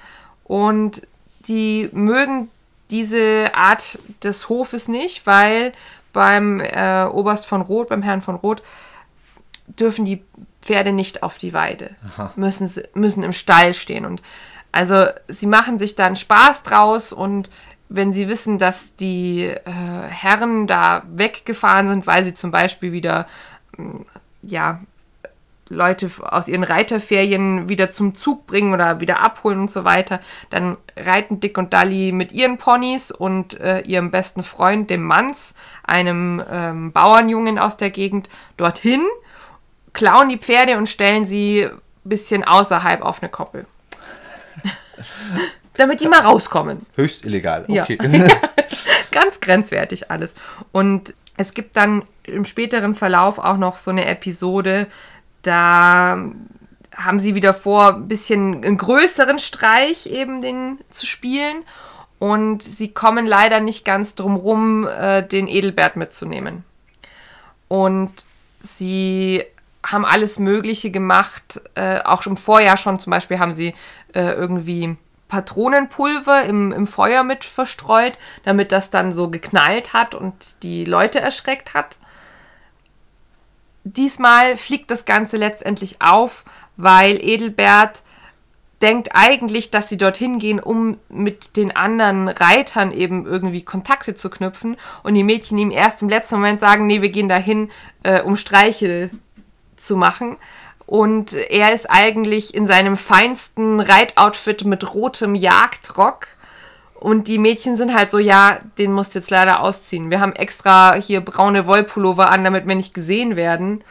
Und die mögen diese Art des Hofes nicht, weil beim äh, Oberst von Roth, beim Herrn von Roth, dürfen die Pferde nicht auf die Weide. Müssen, müssen im Stall stehen. Und also sie machen sich dann Spaß draus und wenn sie wissen, dass die äh, Herren da weggefahren sind, weil sie zum Beispiel wieder ähm, ja, Leute aus ihren Reiterferien wieder zum Zug bringen oder wieder abholen und so weiter, dann reiten Dick und Dally mit ihren Ponys und äh, ihrem besten Freund, dem Manz, einem ähm, Bauernjungen aus der Gegend, dorthin, klauen die Pferde und stellen sie ein bisschen außerhalb auf eine Koppel. Damit die mal rauskommen. Höchst illegal. Ja. Okay. Ganz grenzwertig alles. Und es gibt dann im späteren Verlauf auch noch so eine Episode, da haben sie wieder vor, ein bisschen einen größeren Streich eben den zu spielen. Und sie kommen leider nicht ganz drum rum, äh, den Edelbert mitzunehmen. Und sie haben alles Mögliche gemacht. Äh, auch schon im Vorjahr schon zum Beispiel haben sie äh, irgendwie Patronenpulver im, im Feuer mit verstreut, damit das dann so geknallt hat und die Leute erschreckt hat. Diesmal fliegt das Ganze letztendlich auf, weil Edelbert denkt eigentlich, dass sie dorthin gehen, um mit den anderen Reitern eben irgendwie Kontakte zu knüpfen und die Mädchen ihm erst im letzten Moment sagen, nee, wir gehen dahin, äh, um Streiche zu machen. Und er ist eigentlich in seinem feinsten Reitoutfit mit rotem Jagdrock. Und die Mädchen sind halt so, ja, den musst du jetzt leider ausziehen. Wir haben extra hier braune Wollpullover an, damit wir nicht gesehen werden.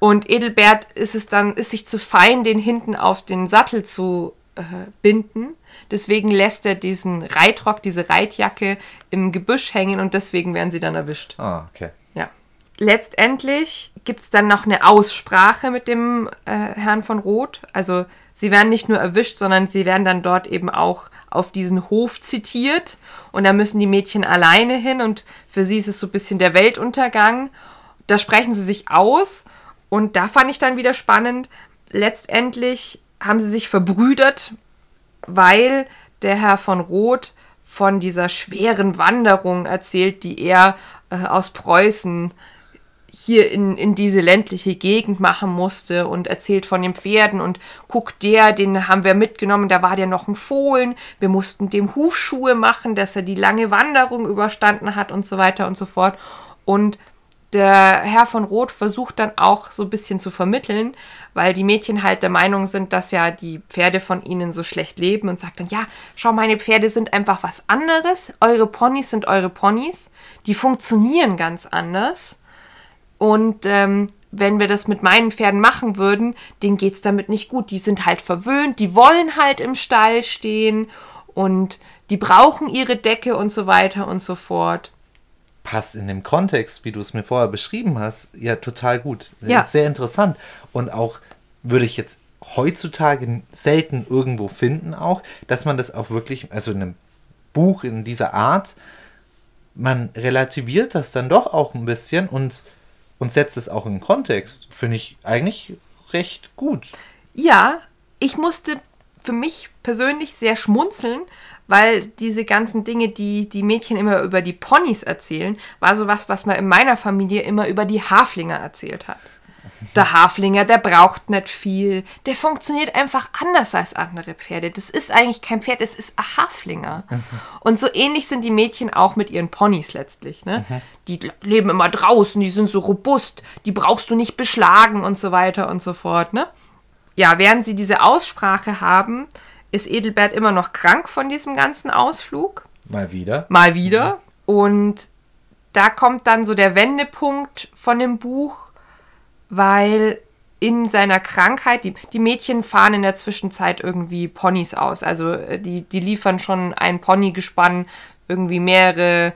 Und Edelbert ist es dann, ist sich zu fein, den hinten auf den Sattel zu äh, binden. Deswegen lässt er diesen Reitrock, diese Reitjacke im Gebüsch hängen und deswegen werden sie dann erwischt. ah, okay. Ja. Letztendlich gibt es dann noch eine Aussprache mit dem äh, Herrn von Roth. Also sie werden nicht nur erwischt, sondern sie werden dann dort eben auch auf diesen Hof zitiert. Und da müssen die Mädchen alleine hin und für sie ist es so ein bisschen der Weltuntergang. Da sprechen sie sich aus und da fand ich dann wieder spannend. Letztendlich haben sie sich verbrüdert, weil der Herr von Roth von dieser schweren Wanderung erzählt, die er äh, aus Preußen hier in, in diese ländliche Gegend machen musste und erzählt von den Pferden und guckt der, den haben wir mitgenommen, da war der noch ein Fohlen, wir mussten dem Hufschuhe machen, dass er die lange Wanderung überstanden hat und so weiter und so fort. Und der Herr von Roth versucht dann auch so ein bisschen zu vermitteln, weil die Mädchen halt der Meinung sind, dass ja die Pferde von ihnen so schlecht leben und sagt dann, ja, schau, meine Pferde sind einfach was anderes, eure Ponys sind eure Ponys, die funktionieren ganz anders. Und ähm, wenn wir das mit meinen Pferden machen würden, denen geht es damit nicht gut. Die sind halt verwöhnt, die wollen halt im Stall stehen und die brauchen ihre Decke und so weiter und so fort. Passt in dem Kontext, wie du es mir vorher beschrieben hast, ja total gut. Ja. Sehr interessant. Und auch würde ich jetzt heutzutage selten irgendwo finden, auch, dass man das auch wirklich, also in einem Buch in dieser Art, man relativiert das dann doch auch ein bisschen und, und setzt es auch in Kontext. Finde ich eigentlich recht gut. Ja, ich musste für mich persönlich sehr schmunzeln, weil diese ganzen Dinge, die die Mädchen immer über die Ponys erzählen, war sowas, was man in meiner Familie immer über die Haflinger erzählt hat. Der Haflinger, der braucht nicht viel. Der funktioniert einfach anders als andere Pferde. Das ist eigentlich kein Pferd, es ist ein Haflinger. Und so ähnlich sind die Mädchen auch mit ihren Ponys letztlich. Ne? Die leben immer draußen, die sind so robust, die brauchst du nicht beschlagen und so weiter und so fort. Ne? Ja, während sie diese Aussprache haben, ist Edelbert immer noch krank von diesem ganzen Ausflug. Mal wieder. Mal wieder. Und da kommt dann so der Wendepunkt von dem Buch, weil in seiner Krankheit, die, die Mädchen fahren in der Zwischenzeit irgendwie Ponys aus. Also äh, die, die liefern schon ein Ponygespann irgendwie mehrere,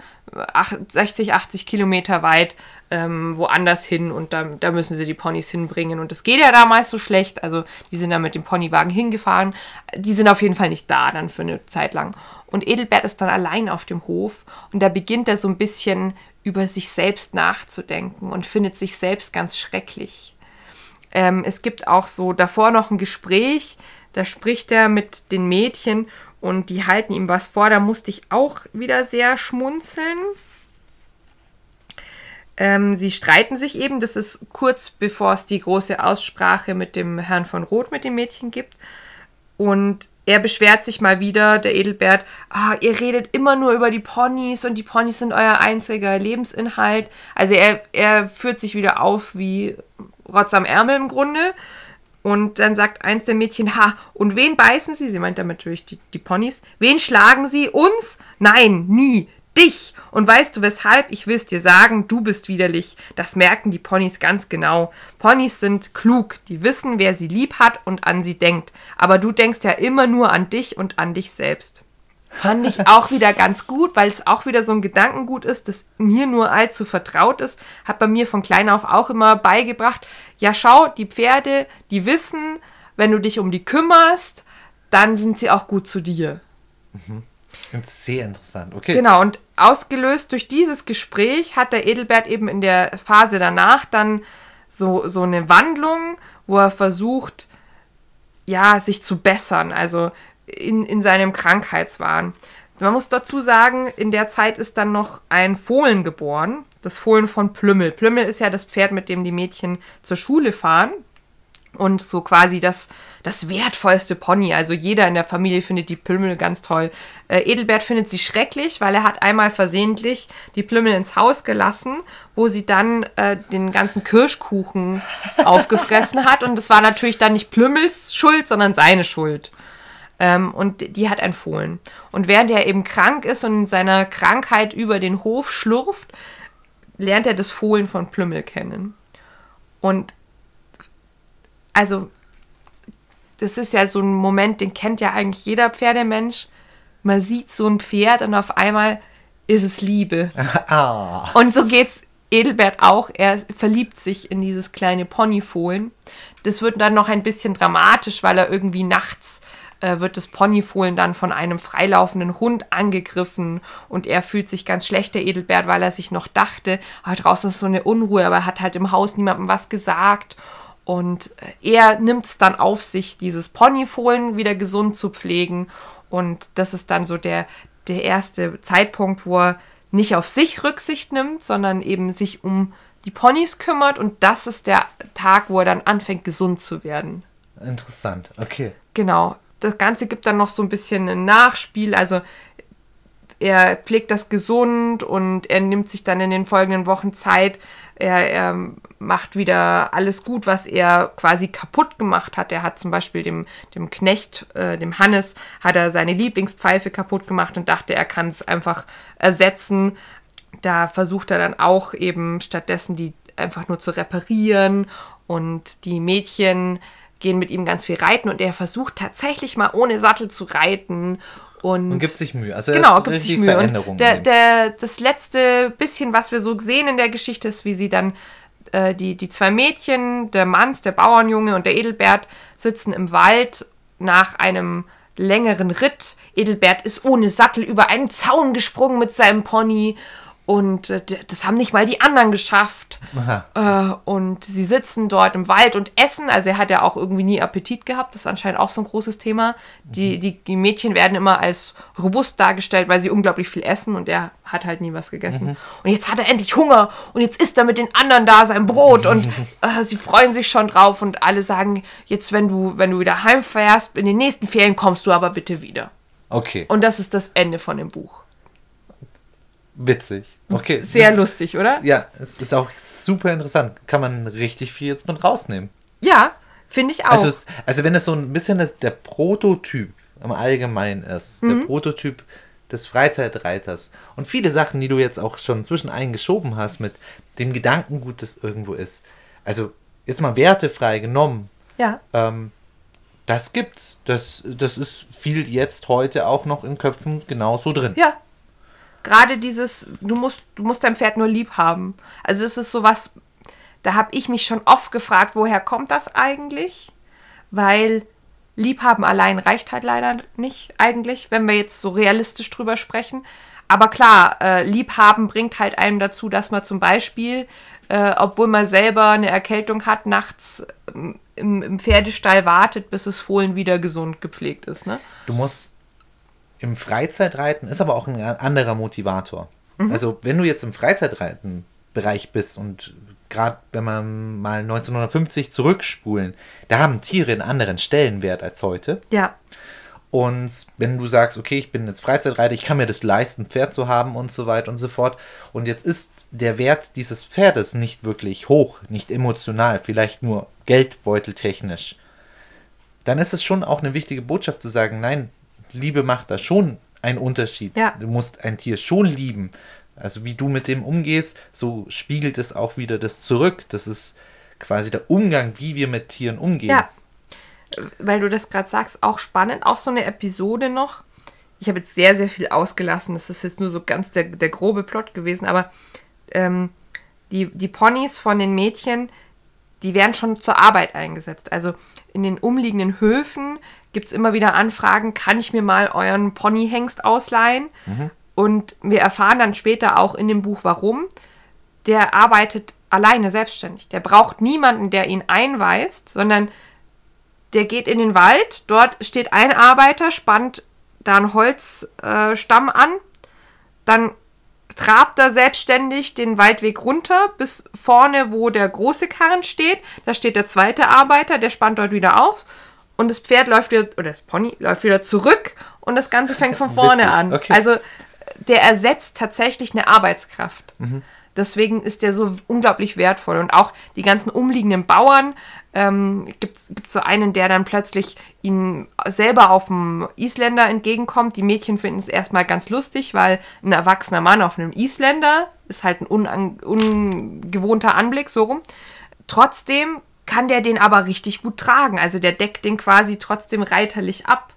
ach- 60, 80 Kilometer weit ähm, woanders hin und da, da müssen sie die Ponys hinbringen. Und das geht ja damals so schlecht. Also die sind da mit dem Ponywagen hingefahren. Die sind auf jeden Fall nicht da dann für eine Zeit lang. Und Edelbert ist dann allein auf dem Hof und da beginnt er so ein bisschen über sich selbst nachzudenken und findet sich selbst ganz schrecklich. Ähm, es gibt auch so davor noch ein Gespräch, da spricht er mit den Mädchen und die halten ihm was vor. Da musste ich auch wieder sehr schmunzeln. Ähm, sie streiten sich eben, das ist kurz bevor es die große Aussprache mit dem Herrn von Roth mit dem Mädchen gibt. Und er beschwert sich mal wieder, der Edelbert, ah, ihr redet immer nur über die Ponys und die Ponys sind euer einziger Lebensinhalt. Also er, er führt sich wieder auf wie Rotz am Ärmel im Grunde. Und dann sagt eins der Mädchen, ha, und wen beißen sie? Sie meint damit natürlich die, die Ponys. Wen schlagen sie? Uns? Nein, nie. Dich. Und weißt du weshalb? Ich will es dir sagen, du bist widerlich. Das merken die Ponys ganz genau. Ponys sind klug, die wissen, wer sie lieb hat und an sie denkt. Aber du denkst ja immer nur an dich und an dich selbst. Fand ich auch wieder ganz gut, weil es auch wieder so ein Gedankengut ist, das mir nur allzu vertraut ist. Hat bei mir von klein auf auch immer beigebracht. Ja, schau, die Pferde, die wissen, wenn du dich um die kümmerst, dann sind sie auch gut zu dir. Sehr interessant. Okay. Genau, und ausgelöst durch dieses Gespräch hat der Edelbert eben in der Phase danach dann so, so eine Wandlung, wo er versucht, ja, sich zu bessern, also in, in seinem Krankheitswahn. Man muss dazu sagen, in der Zeit ist dann noch ein Fohlen geboren, das Fohlen von Plümmel. Plümmel ist ja das Pferd, mit dem die Mädchen zur Schule fahren und so quasi das, das wertvollste Pony. Also jeder in der Familie findet die Plümmel ganz toll. Äh, Edelbert findet sie schrecklich, weil er hat einmal versehentlich die Plümmel ins Haus gelassen, wo sie dann äh, den ganzen Kirschkuchen aufgefressen hat. Und das war natürlich dann nicht Plümmels Schuld, sondern seine Schuld. Ähm, und die hat ein Fohlen. Und während er eben krank ist und in seiner Krankheit über den Hof schlurft, lernt er das Fohlen von Plümmel kennen. Und also, das ist ja so ein Moment, den kennt ja eigentlich jeder Pferdemensch. Man sieht so ein Pferd und auf einmal ist es Liebe. Ah. Und so geht's Edelbert auch. Er verliebt sich in dieses kleine Ponyfohlen. Das wird dann noch ein bisschen dramatisch, weil er irgendwie nachts äh, wird das Ponyfohlen dann von einem freilaufenden Hund angegriffen und er fühlt sich ganz schlecht, der Edelbert, weil er sich noch dachte, ah, draußen ist so eine Unruhe, aber er hat halt im Haus niemandem was gesagt. Und äh, er nimmt es dann auf sich, dieses Ponyfohlen wieder gesund zu pflegen. Und das ist dann so der, der erste Zeitpunkt, wo er nicht auf sich Rücksicht nimmt, sondern eben sich um die Ponys kümmert. Und das ist der Tag, wo er dann anfängt, gesund zu werden. Interessant. Okay. Genau. Das Ganze gibt dann noch so ein bisschen ein Nachspiel. Also er pflegt das gesund und er nimmt sich dann in den folgenden Wochen Zeit. Er, er macht wieder alles gut, was er quasi kaputt gemacht hat. Er hat zum Beispiel dem, dem Knecht, äh, dem Hannes, hat er seine Lieblingspfeife kaputt gemacht und dachte, er kann es einfach ersetzen. Da versucht er dann auch eben stattdessen die einfach nur zu reparieren und die Mädchen gehen mit ihm ganz viel reiten und er versucht tatsächlich mal ohne Sattel zu reiten und, Und gibt sich Mühe. Also genau, gibt sich Mühe. Und der, der, das letzte bisschen, was wir so sehen in der Geschichte, ist, wie sie dann äh, die, die zwei Mädchen, der Manns, der Bauernjunge und der Edelbert sitzen im Wald nach einem längeren Ritt. Edelbert ist ohne Sattel über einen Zaun gesprungen mit seinem Pony Und äh, das haben nicht mal die anderen geschafft. Äh, und sie sitzen dort im Wald und essen. Also er hat ja auch irgendwie nie Appetit gehabt. Das ist anscheinend auch so ein großes Thema. Die, die, die Mädchen werden immer als robust dargestellt, weil sie unglaublich viel essen und er hat halt nie was gegessen. Und jetzt hat er endlich Hunger und jetzt isst er mit den anderen da sein Brot und äh, sie freuen sich schon drauf und alle sagen, jetzt wenn du, wenn du wieder heimfährst, in den nächsten Ferien kommst du aber bitte wieder. Okay, Und das ist das Ende von dem Buch. Witzig. Okay. Sehr das- lustig, oder? Ja, es ist auch super interessant. Kann man richtig viel jetzt mit rausnehmen. Ja, finde ich auch. Also, also wenn es so ein bisschen das, der Prototyp im Allgemeinen ist, Mhm. der Prototyp des Freizeitreiters und viele Sachen, die du jetzt auch schon zwischen eingeschoben hast mit dem Gedankengut, das irgendwo ist. Also jetzt mal wertefrei genommen, ja. ähm, das gibt's. Das, das ist viel jetzt heute auch noch in Köpfen genauso drin. Ja. Gerade dieses, du musst, du musst dein Pferd nur lieb haben. Also das ist sowas, da habe ich mich schon oft gefragt, woher kommt das eigentlich? Weil Liebhaben allein reicht halt leider nicht eigentlich, wenn wir jetzt so realistisch drüber sprechen. Aber klar, äh, Liebhaben bringt halt einem dazu, dass man zum Beispiel, äh, obwohl man selber eine Erkältung hat, nachts ähm, im, im Pferdestall wartet, bis das Fohlen wieder gesund gepflegt ist. Ne? Du musst im Freizeitreiten ist aber auch ein anderer Motivator. Mhm. Also wenn du jetzt im Freizeitreiten-Bereich bist und gerade wenn man mal 1950 zurückspulen, da haben Tiere einen anderen Stellenwert als heute. Ja, Und wenn du sagst, okay, ich bin jetzt Freizeitreiter, ich kann mir das leisten, ein Pferd zu haben und so weiter und so fort. Und jetzt ist der Wert dieses Pferdes nicht wirklich hoch, nicht emotional, vielleicht nur geldbeuteltechnisch. Dann ist es schon auch eine wichtige Botschaft zu sagen, nein, Liebe macht da schon einen Unterschied. Ja. Du musst ein Tier schon lieben. Also wie du mit dem umgehst, so spiegelt es auch wieder das zurück. Das ist quasi der Umgang, wie wir mit Tieren umgehen. Ja, weil du das gerade sagst, auch spannend. Auch so eine Episode noch. Ich habe jetzt sehr, sehr viel ausgelassen. Das ist jetzt nur so ganz der, der grobe Plot gewesen. Aber ähm, die, die Ponys von den Mädchen, die werden schon zur Arbeit eingesetzt. Also in den umliegenden Höfen gibt es immer wieder Anfragen, kann ich mir mal euren Ponyhengst ausleihen? Und wir erfahren dann später auch in dem Buch, warum. Der arbeitet alleine selbstständig. Der braucht niemanden, der ihn einweist, sondern der geht in den Wald, dort steht ein Arbeiter, spannt da einen Holzstamm äh, an, dann trabt er selbstständig den Waldweg runter bis vorne, wo der große Karren steht. Da steht der zweite Arbeiter, der spannt dort wieder auf und das Pferd läuft wieder, oder das Pony läuft wieder zurück und das Ganze fängt von vorne Witzig, an. okay. Also der ersetzt tatsächlich eine Arbeitskraft. Deswegen ist der so unglaublich wertvoll. Und auch die ganzen umliegenden Bauern, ähm, gibt es so einen, der dann plötzlich ihnen selber auf dem Isländer entgegenkommt. Die Mädchen finden es erstmal ganz lustig, weil ein erwachsener Mann auf einem Isländer ist halt ein ungewohnter Anblick, so rum. Trotzdem kann der den aber richtig gut tragen. Also der deckt den quasi trotzdem reiterlich ab.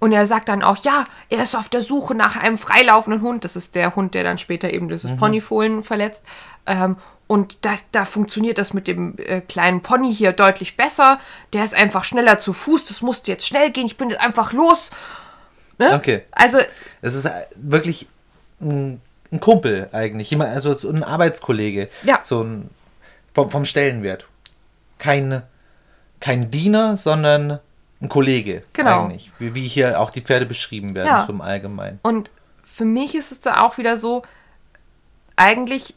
Und er sagt dann auch, ja, er ist auf der Suche nach einem freilaufenden Hund. Das ist der Hund, der dann später eben dieses Ponyfohlen verletzt. Ähm, und da, da funktioniert das mit dem äh, kleinen Pony hier deutlich besser. Der ist einfach schneller zu Fuß. Das musste jetzt schnell gehen. Ich bin jetzt einfach los. Ne? Okay. Also, Es ist äh, wirklich ein, ein Kumpel eigentlich, jemand, also so ein Arbeitskollege. Ja. So ein vom, vom Stellenwert. Kein, kein Diener, sondern ein Kollege Genau. eigentlich. Wie, wie hier auch die Pferde beschrieben werden, Ja. so im Allgemeinen. Und für mich ist es da auch wieder so, eigentlich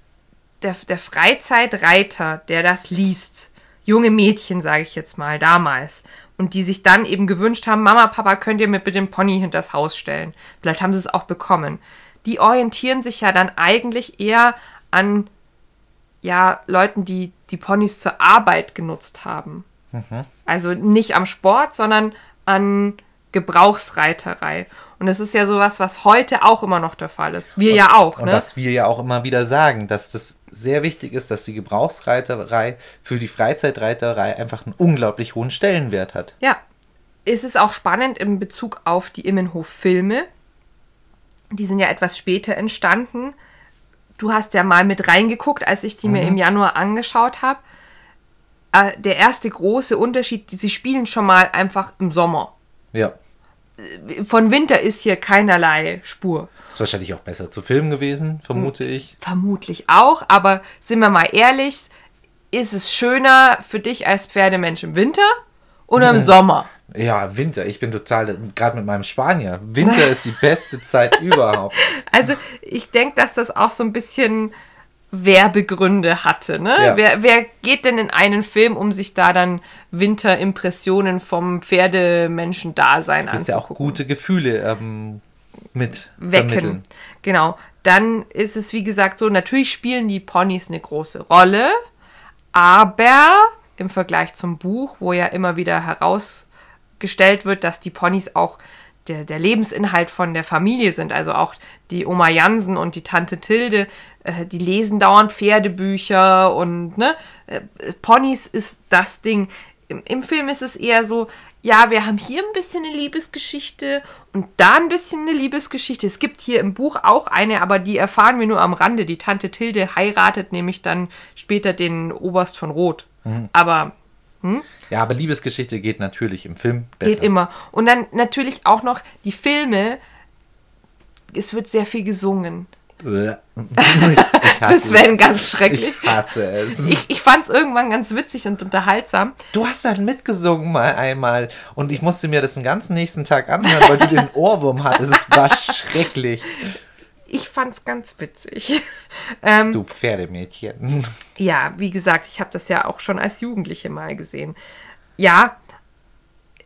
der, der Freizeitreiter, der das liest, junge Mädchen, sage ich jetzt mal, damals, und die sich dann eben gewünscht haben, Mama, Papa, könnt ihr mir bitte den Pony hinters Haus stellen? Vielleicht haben sie es auch bekommen. Die orientieren sich ja dann eigentlich eher an ja, Leuten, die die Ponys zur Arbeit genutzt haben. Also nicht am Sport, sondern an Gebrauchsreiterei. Und das ist ja sowas, was heute auch immer noch der Fall ist. Wir ja auch, Und ne? was wir ja auch immer wieder sagen, dass das sehr wichtig ist, dass die Gebrauchsreiterei für die Freizeitreiterei einfach einen unglaublich hohen Stellenwert hat. Ja. Es ist auch spannend in Bezug auf die Immenhof-Filme. Die sind ja etwas später entstanden. Du hast ja mal mit reingeguckt, als ich die mir im Januar angeschaut habe. Äh, der erste große Unterschied, sie spielen schon mal einfach im Sommer. Ja. von Winter ist hier keinerlei Spur. Ist wahrscheinlich auch besser zu filmen gewesen, vermute ich. Vermutlich auch, aber sind wir mal ehrlich, ist es schöner für dich als Pferdemensch im Winter oder im Sommer? Ja, Winter. Ich bin total, gerade mit meinem Spanier. Winter ist die beste Zeit überhaupt. Also ich denke, dass das auch so ein bisschen Werbegründe hatte. Ne? Ja. Wer, wer geht denn in einen Film, um sich da dann Winterimpressionen vom Pferdemenschen-Dasein Das ist ja auch anzugucken? gute Gefühle ähm, mit wecken. vermitteln. Genau. Dann ist es, wie gesagt, so, natürlich spielen die Ponys eine große Rolle, aber im Vergleich zum Buch, wo ja immer wieder herausgestellt wird, dass die Ponys auch der, der Lebensinhalt von der Familie sind. Also auch die Oma Jansen und die Tante Tilde, äh, die lesen dauernd Pferdebücher und ne, äh, Ponys ist das Ding. Im, Im Film ist es eher so, ja, wir haben hier ein bisschen eine Liebesgeschichte und da ein bisschen eine Liebesgeschichte. Es gibt hier im Buch auch eine, aber die erfahren wir nur am Rande. Die Tante Tilde heiratet nämlich dann später den Oberst von Rot. Aber Ja, aber Liebesgeschichte geht natürlich im Film besser. geht immer. Und dann natürlich auch noch die Filme. Es wird sehr viel gesungen. Ich hasse Das wäre ganz schrecklich. Ich hasse es. Ich, ich fand es irgendwann ganz witzig und unterhaltsam. Du hast halt mitgesungen mal einmal und ich musste mir das den ganzen nächsten Tag anhören, weil du den Ohrwurm hattest. Es war schrecklich. Ich fand es ganz witzig. Ähm, Du Pferdemädchen. Ja, wie gesagt, ich habe das ja auch schon als Jugendliche mal gesehen. Ja,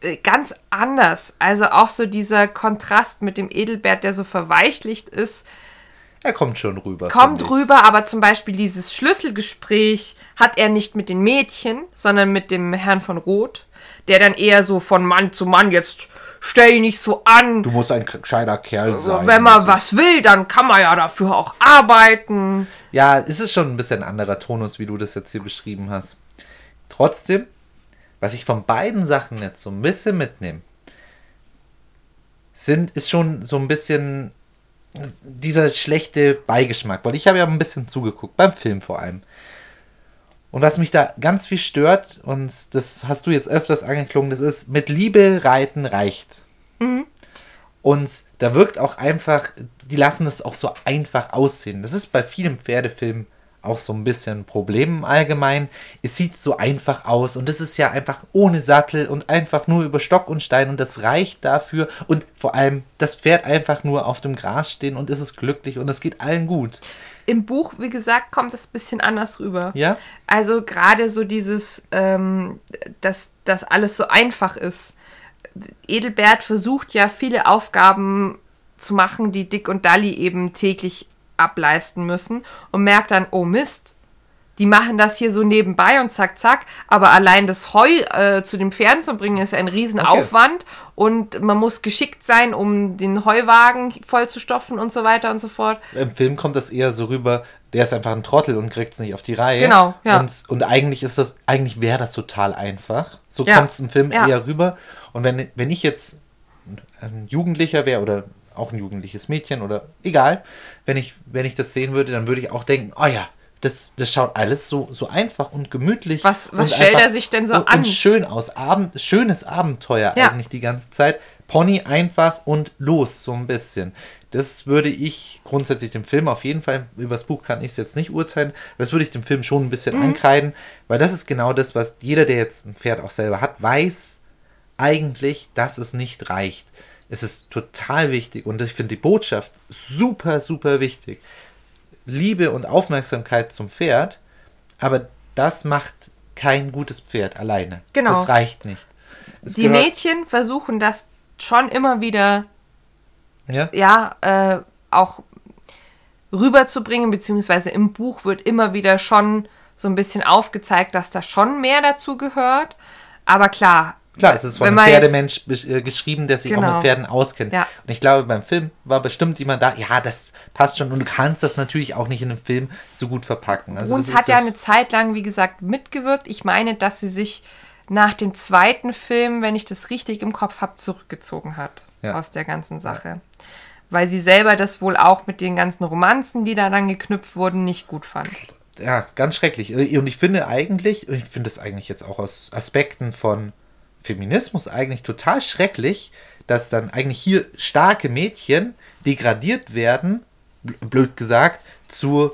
äh, ganz anders. Also auch so dieser Kontrast mit dem Edelbert, der so verweichlicht ist, Er kommt schon rüber. kommt rüber, aber zum Beispiel dieses Schlüsselgespräch hat er nicht mit den Mädchen, sondern mit dem Herrn von Roth, der dann eher so von Mann zu Mann jetzt stell dich nicht so an. Du musst ein gescheiter Kerl sein. Wenn man was will, dann kann man ja dafür auch arbeiten. Ja, es ist schon ein bisschen anderer Tonus, wie du das jetzt hier beschrieben hast. Trotzdem, was ich von beiden Sachen jetzt so ein bisschen mitnehme, sind, ist schon so ein bisschen dieser schlechte Beigeschmack, weil ich habe ja ein bisschen zugeguckt, beim Film vor allem. Und was mich da ganz viel stört, und das hast du jetzt öfters angeklungen, das ist, mit Liebe reiten reicht. Und da wirkt auch einfach, die lassen es auch so einfach aussehen. Das ist bei vielen Pferdefilmen auch so ein bisschen ein Problem im Allgemeinen. Es sieht so einfach aus und es ist ja einfach ohne Sattel und einfach nur über Stock und Stein und das reicht dafür. Und vor allem das Pferd einfach nur auf dem Gras stehen und es ist glücklich und es geht allen gut. Im Buch, wie gesagt, kommt es ein bisschen anders rüber. Ja? Also gerade so dieses, ähm, dass das alles so einfach ist. Edelbert versucht ja viele Aufgaben zu machen, die Dick und Dalli eben täglich ableisten müssen und merkt dann, oh Mist, die machen das hier so nebenbei und zack, zack, aber allein das Heu äh, zu den Pferden zu bringen, ist ein Riesenaufwand und man muss geschickt sein, um den Heuwagen vollzustopfen und so weiter und so fort. Im Film kommt das eher so rüber, der ist einfach ein Trottel und kriegt es nicht auf die Reihe. Genau, ja. Und, und eigentlich ist das, eigentlich wäre das total einfach. So Ja, kommt es im Film ja. eher rüber. Und wenn, wenn ich jetzt ein Jugendlicher wäre oder auch ein jugendliches Mädchen oder egal, wenn ich, wenn ich das sehen würde, dann würde ich auch denken, oh ja, das, das schaut alles so, so einfach und gemütlich. Was- was und stellt er sich denn so und, an? Und schön aus. Abend, schönes Abenteuer Ja. eigentlich die ganze Zeit. Pony einfach und los, so ein bisschen. Das würde ich grundsätzlich dem Film auf jeden Fall, über das Buch kann ich es jetzt nicht urteilen, das würde ich dem Film schon ein bisschen Mhm. ankreiden, weil das ist genau das, was jeder, der jetzt ein Pferd auch selber hat, weiß eigentlich, dass es nicht reicht. Es ist total wichtig und ich finde die Botschaft super, super wichtig. Liebe und Aufmerksamkeit zum Pferd, aber das macht kein gutes Pferd alleine. Genau. Das reicht nicht. Es Die Mädchen versuchen das schon immer wieder Ja? ja, äh, auch rüberzubringen, beziehungsweise im Buch wird immer wieder schon so ein bisschen aufgezeigt, dass da schon mehr dazu gehört. Aber klar, Klar, es ist von einem jetzt- Pferdemensch äh, geschrieben, der sich auch Genau. mit Pferden auskennt. Ja. Und ich glaube, beim Film war bestimmt jemand da, ja, das passt schon. Und du kannst das natürlich auch nicht in einem Film so gut verpacken. Also das ist hat ja eine Zeit lang, wie gesagt, mitgewirkt. Ich meine, dass sie sich nach dem zweiten Film, wenn ich das richtig im Kopf habe, zurückgezogen hat Ja. aus der ganzen Sache. Weil sie selber das wohl auch mit den ganzen Romanzen, die da dann geknüpft wurden, nicht gut fand. ja, ganz schrecklich. Äh, Und ich finde eigentlich, und ich finde es eigentlich jetzt auch aus Aspekten von Feminismus eigentlich total schrecklich, dass dann eigentlich hier starke Mädchen degradiert werden, blöd gesagt, zu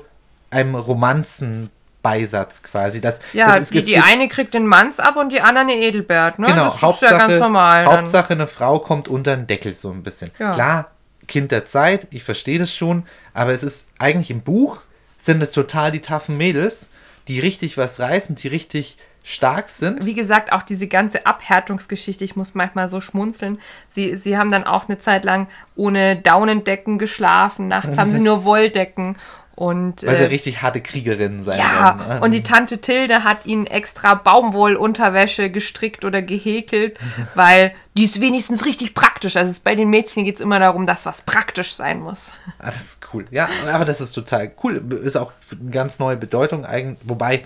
einem Romanzenbeisatz quasi. Das, ja, das ist, die, die eine kriegt den Manns ab und die andere eine Edelbert, ne? Genau, das Hauptsache, ist ja ganz normal. dann. Hauptsache eine Frau kommt unter den Deckel so ein bisschen. Ja. Klar, Kind der Zeit, ich verstehe das schon, aber es ist eigentlich im Buch sind es total die taffen Mädels, die richtig was reißen, die richtig stark sind. Wie gesagt, auch diese ganze Abhärtungsgeschichte, ich muss manchmal so schmunzeln. Sie, sie haben dann auch eine Zeit lang ohne Daunendecken geschlafen, nachts haben sie nur Wolldecken. Und, Weil sie äh, richtig harte Kriegerinnen sein ja, wollen. ne? und die Tante Tilde hat ihnen extra Baumwollunterwäsche gestrickt oder gehäkelt, weil die ist wenigstens richtig praktisch. Also bei den Mädchen geht es immer darum, dass was praktisch sein muss. Ah, das ist cool. Ja, aber das ist total cool. Ist auch eine ganz neue Bedeutung eigentlich. Wobei,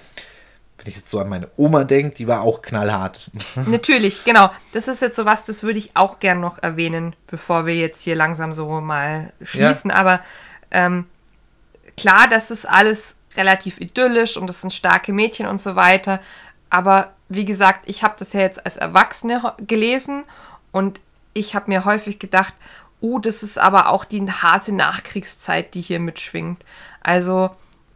wenn ich jetzt so an meine Oma denke, die war auch knallhart. Natürlich, genau. Das ist jetzt so was, das würde ich auch gern noch erwähnen, bevor wir jetzt hier langsam so mal schließen. Aber ähm, klar, das ist alles relativ idyllisch und das sind starke Mädchen und so weiter. Aber wie gesagt, ich habe das ja jetzt als Erwachsene gelesen und ich habe mir häufig gedacht, oh, das ist aber auch die harte Nachkriegszeit, die hier mitschwingt. Also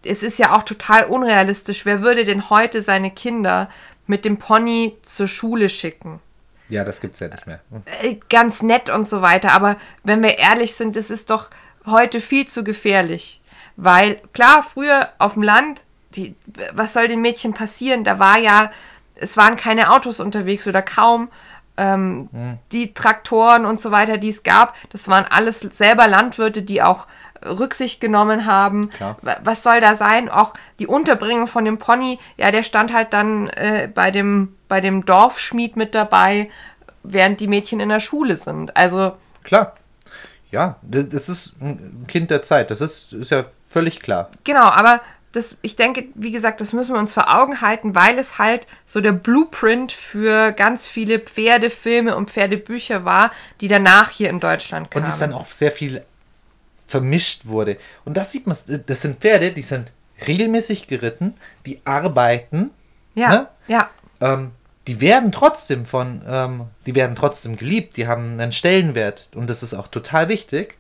es ist ja auch total unrealistisch. Wer würde denn heute seine Kinder mit dem Pony zur Schule schicken? Ja, das gibt's ja nicht mehr. Äh, Ganz nett und so weiter, aber wenn wir ehrlich sind, es ist doch heute viel zu gefährlich. Weil, klar, früher auf dem Land, die, was soll den Mädchen passieren? Da war ja, es waren keine Autos unterwegs oder kaum. Ähm, Die Traktoren und so weiter, die es gab, das waren alles selber Landwirte, die auch Rücksicht genommen haben. Klar. Wa- Was soll da sein? Auch die Unterbringung von dem Pony, ja, der stand halt dann äh, bei, dem, bei dem Dorfschmied mit dabei, während die Mädchen in der Schule sind. Also, Klar. Ja, das das ist ein Kind der Zeit. Das ist, ist ja völlig klar. genau, aber das, ich denke, wie gesagt, das müssen wir uns vor Augen halten, weil es halt so der Blueprint für ganz viele Pferdefilme und Pferdebücher war, die danach hier in Deutschland kamen. Und es dann auch sehr viel vermischt wurde. Und das sieht man, das sind Pferde, die sind regelmäßig geritten, die arbeiten, ja, ne? ja, ähm, die werden trotzdem von, ähm, die werden trotzdem geliebt, die haben einen Stellenwert und das ist auch total wichtig.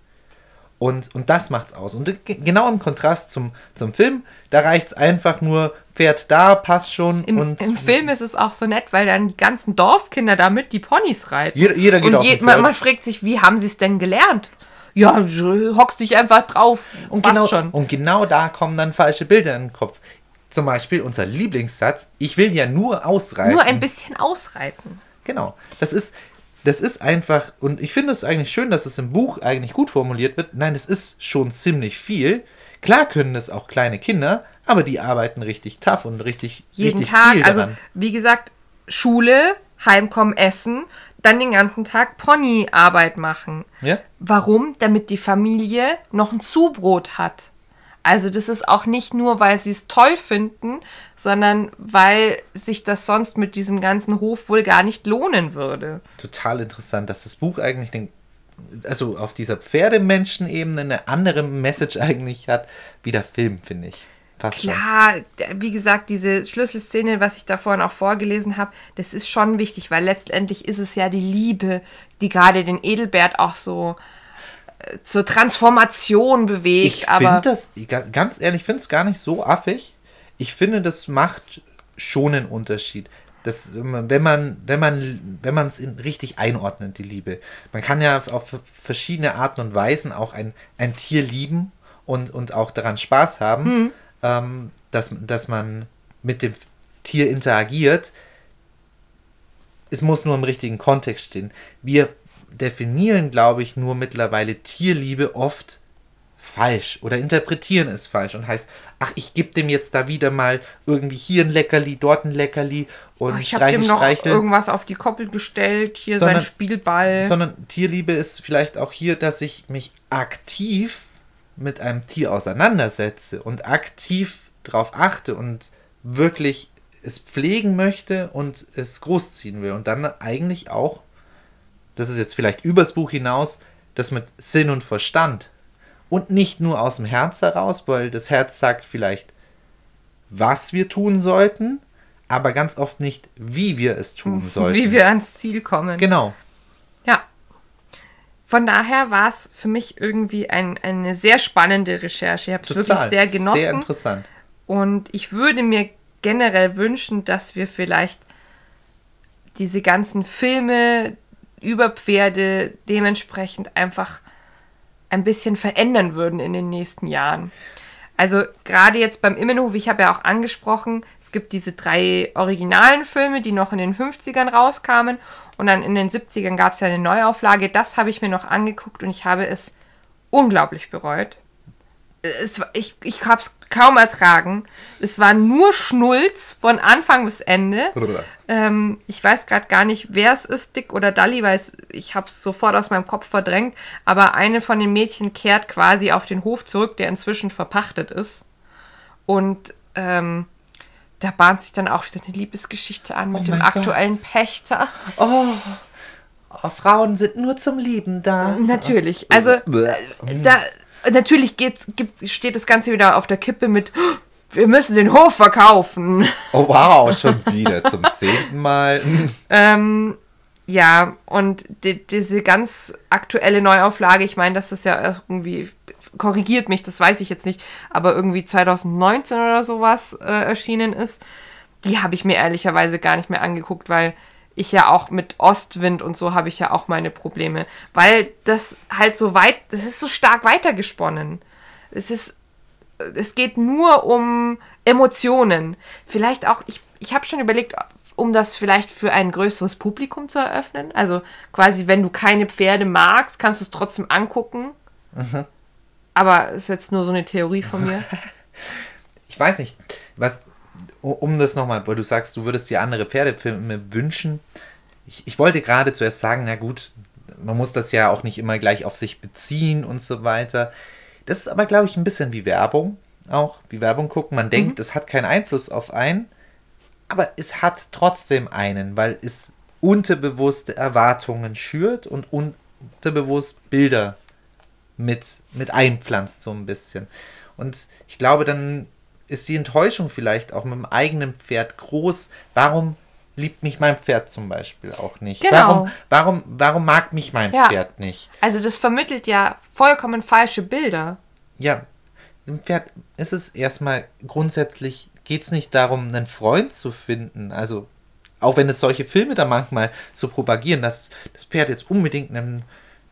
Und, und das macht's aus. Und ge- genau im Kontrast zum, zum Film, da reicht's einfach nur, Pferd da, passt schon. Im, und Im Film ist es auch so nett, weil dann die ganzen Dorfkinder damit die Ponys reiten. Jeder, jeder geht Und auf je, man, man fragt sich, wie haben sie es denn gelernt? Ja, du hockst dich einfach drauf. Und genau, schon. und genau da kommen dann falsche Bilder in den Kopf. Zum Beispiel unser Lieblingssatz, ich will ja nur ausreiten. Nur ein bisschen ausreiten. Genau. Das ist, das ist einfach, und ich finde es eigentlich schön, dass es im Buch eigentlich gut formuliert wird. Nein, das ist schon ziemlich viel. Klar können das auch kleine Kinder, aber die arbeiten richtig tough und richtig, Jeden richtig Tag, viel also daran. wie gesagt, Schule, Heimkommen, Essen, dann den ganzen Tag Ponyarbeit machen. Ja? Warum? Damit die Familie noch ein Zubrot hat. Also das ist auch nicht nur, weil sie es toll finden, sondern weil sich das sonst mit diesem ganzen Hof wohl gar nicht lohnen würde. Total interessant, dass das Buch eigentlich den, also auf dieser Pferdemenschen-Ebene eine andere Message eigentlich hat, wie der Film, finde ich. Schon. Klar, wie gesagt, diese Schlüsselszene, was ich da vorhin auch vorgelesen habe, das ist schon wichtig, weil letztendlich ist es ja die Liebe, die gerade den Edelbert auch so äh, zur Transformation bewegt. Ich finde das, ga- ganz ehrlich, ich finde es gar nicht so affig. Ich finde, das macht schon einen Unterschied. Das, wenn man, wenn man, wenn man es richtig einordnet, die Liebe. Man kann ja auf- verschiedene Arten und Weisen auch ein, ein Tier lieben und, und auch daran Spaß haben, ähm, dass, dass man mit dem Tier interagiert. Es muss nur im richtigen Kontext stehen. Wir definieren, glaube ich, nur mittlerweile Tierliebe oft falsch oder interpretieren es falsch und heißt, ach, ich gebe dem jetzt da wieder mal irgendwie hier ein Leckerli, dort ein Leckerli und Oh, ich habe dem noch streiche. irgendwas auf die Koppel gestellt, hier Sondern- sein Spielball. Sondern Tierliebe ist vielleicht auch hier, dass ich mich aktiv mit einem Tier auseinandersetze und aktiv darauf achte und wirklich es pflegen möchte und es großziehen will. Und dann eigentlich auch, das ist jetzt vielleicht übers Buch hinaus, das mit Sinn und Verstand. Und nicht nur aus dem Herz heraus, weil das Herz sagt vielleicht, was wir tun sollten, aber ganz oft nicht, wie wir es tun sollten. Wie wir ans Ziel kommen. Genau. Ja. Von daher war es für mich irgendwie ein, eine sehr spannende Recherche. Ich habe es wirklich sehr genossen. Sehr interessant. Und ich würde mir generell wünschen, dass wir vielleicht diese ganzen Filme über Pferde dementsprechend einfach ein bisschen verändern würden in den nächsten Jahren. Also gerade jetzt beim Immenhof, ich habe ja auch angesprochen, es gibt diese drei originalen Filme, die noch in den 50ern rauskamen und dann in den 70ern gab es ja eine Neuauflage. Das habe ich mir noch angeguckt und ich habe es unglaublich bereut. Es, ich ich habe es kaum ertragen. Es war nur Schnulz von Anfang bis Ende. Ähm, ich weiß gerade gar nicht, wer es ist, Dick oder Dalli, weil es, ich habe es sofort aus meinem Kopf verdrängt. Aber eine von den Mädchen kehrt quasi auf den Hof zurück, der inzwischen verpachtet ist. Und ähm, da bahnt sich dann auch wieder eine Liebesgeschichte an mit Oh dem aktuellen Gott. Pächter. Oh, oh, Frauen sind nur zum Lieben da. Natürlich. Also da, natürlich geht, gibt, steht das Ganze wieder auf der Kippe mit, "Oh, wir müssen den Hof verkaufen. Oh wow, schon wieder zum zehnten Mal. Ähm, ja, und die, diese ganz aktuelle Neuauflage, ich meine, dass das ja irgendwie, korrigiert mich, das weiß ich jetzt nicht, aber irgendwie 2019 oder sowas äh, erschienen ist, die habe ich mir ehrlicherweise gar nicht mehr angeguckt, weil ich ja auch mit Ostwind und so habe ich ja auch meine Probleme, weil das halt so weit, das ist so stark weitergesponnen. Es ist es geht nur um Emotionen. Vielleicht auch, ich, ich habe schon überlegt, um das vielleicht für ein größeres Publikum zu eröffnen. Also quasi, wenn du keine Pferde magst, kannst du es trotzdem angucken. Aber ist jetzt nur so eine Theorie von mir. Ich weiß nicht, was, um das nochmal, weil du sagst, du würdest dir andere Pferdefilme wünschen. Ich, ich wollte gerade zuerst sagen, na gut, man muss das ja auch nicht immer gleich auf sich beziehen und so weiter. Das ist aber, glaube ich, ein bisschen wie Werbung auch, wie Werbung gucken. Man denkt, es hat keinen Einfluss auf einen, aber es hat trotzdem einen, weil es unterbewusste Erwartungen schürt und unterbewusst Bilder mit, mit einpflanzt so ein bisschen. Und ich glaube, dann ist die Enttäuschung vielleicht auch mit dem eigenen Pferd groß. Warum liebt mich mein Pferd zum Beispiel auch nicht? Genau. Warum, warum, warum mag mich mein Ja. Pferd nicht? Also das vermittelt ja vollkommen falsche Bilder. Ja, dem Pferd ist es erstmal grundsätzlich, geht es nicht darum, einen Freund zu finden. Also, auch wenn es solche Filme da manchmal so propagieren, dass das Pferd jetzt unbedingt einen,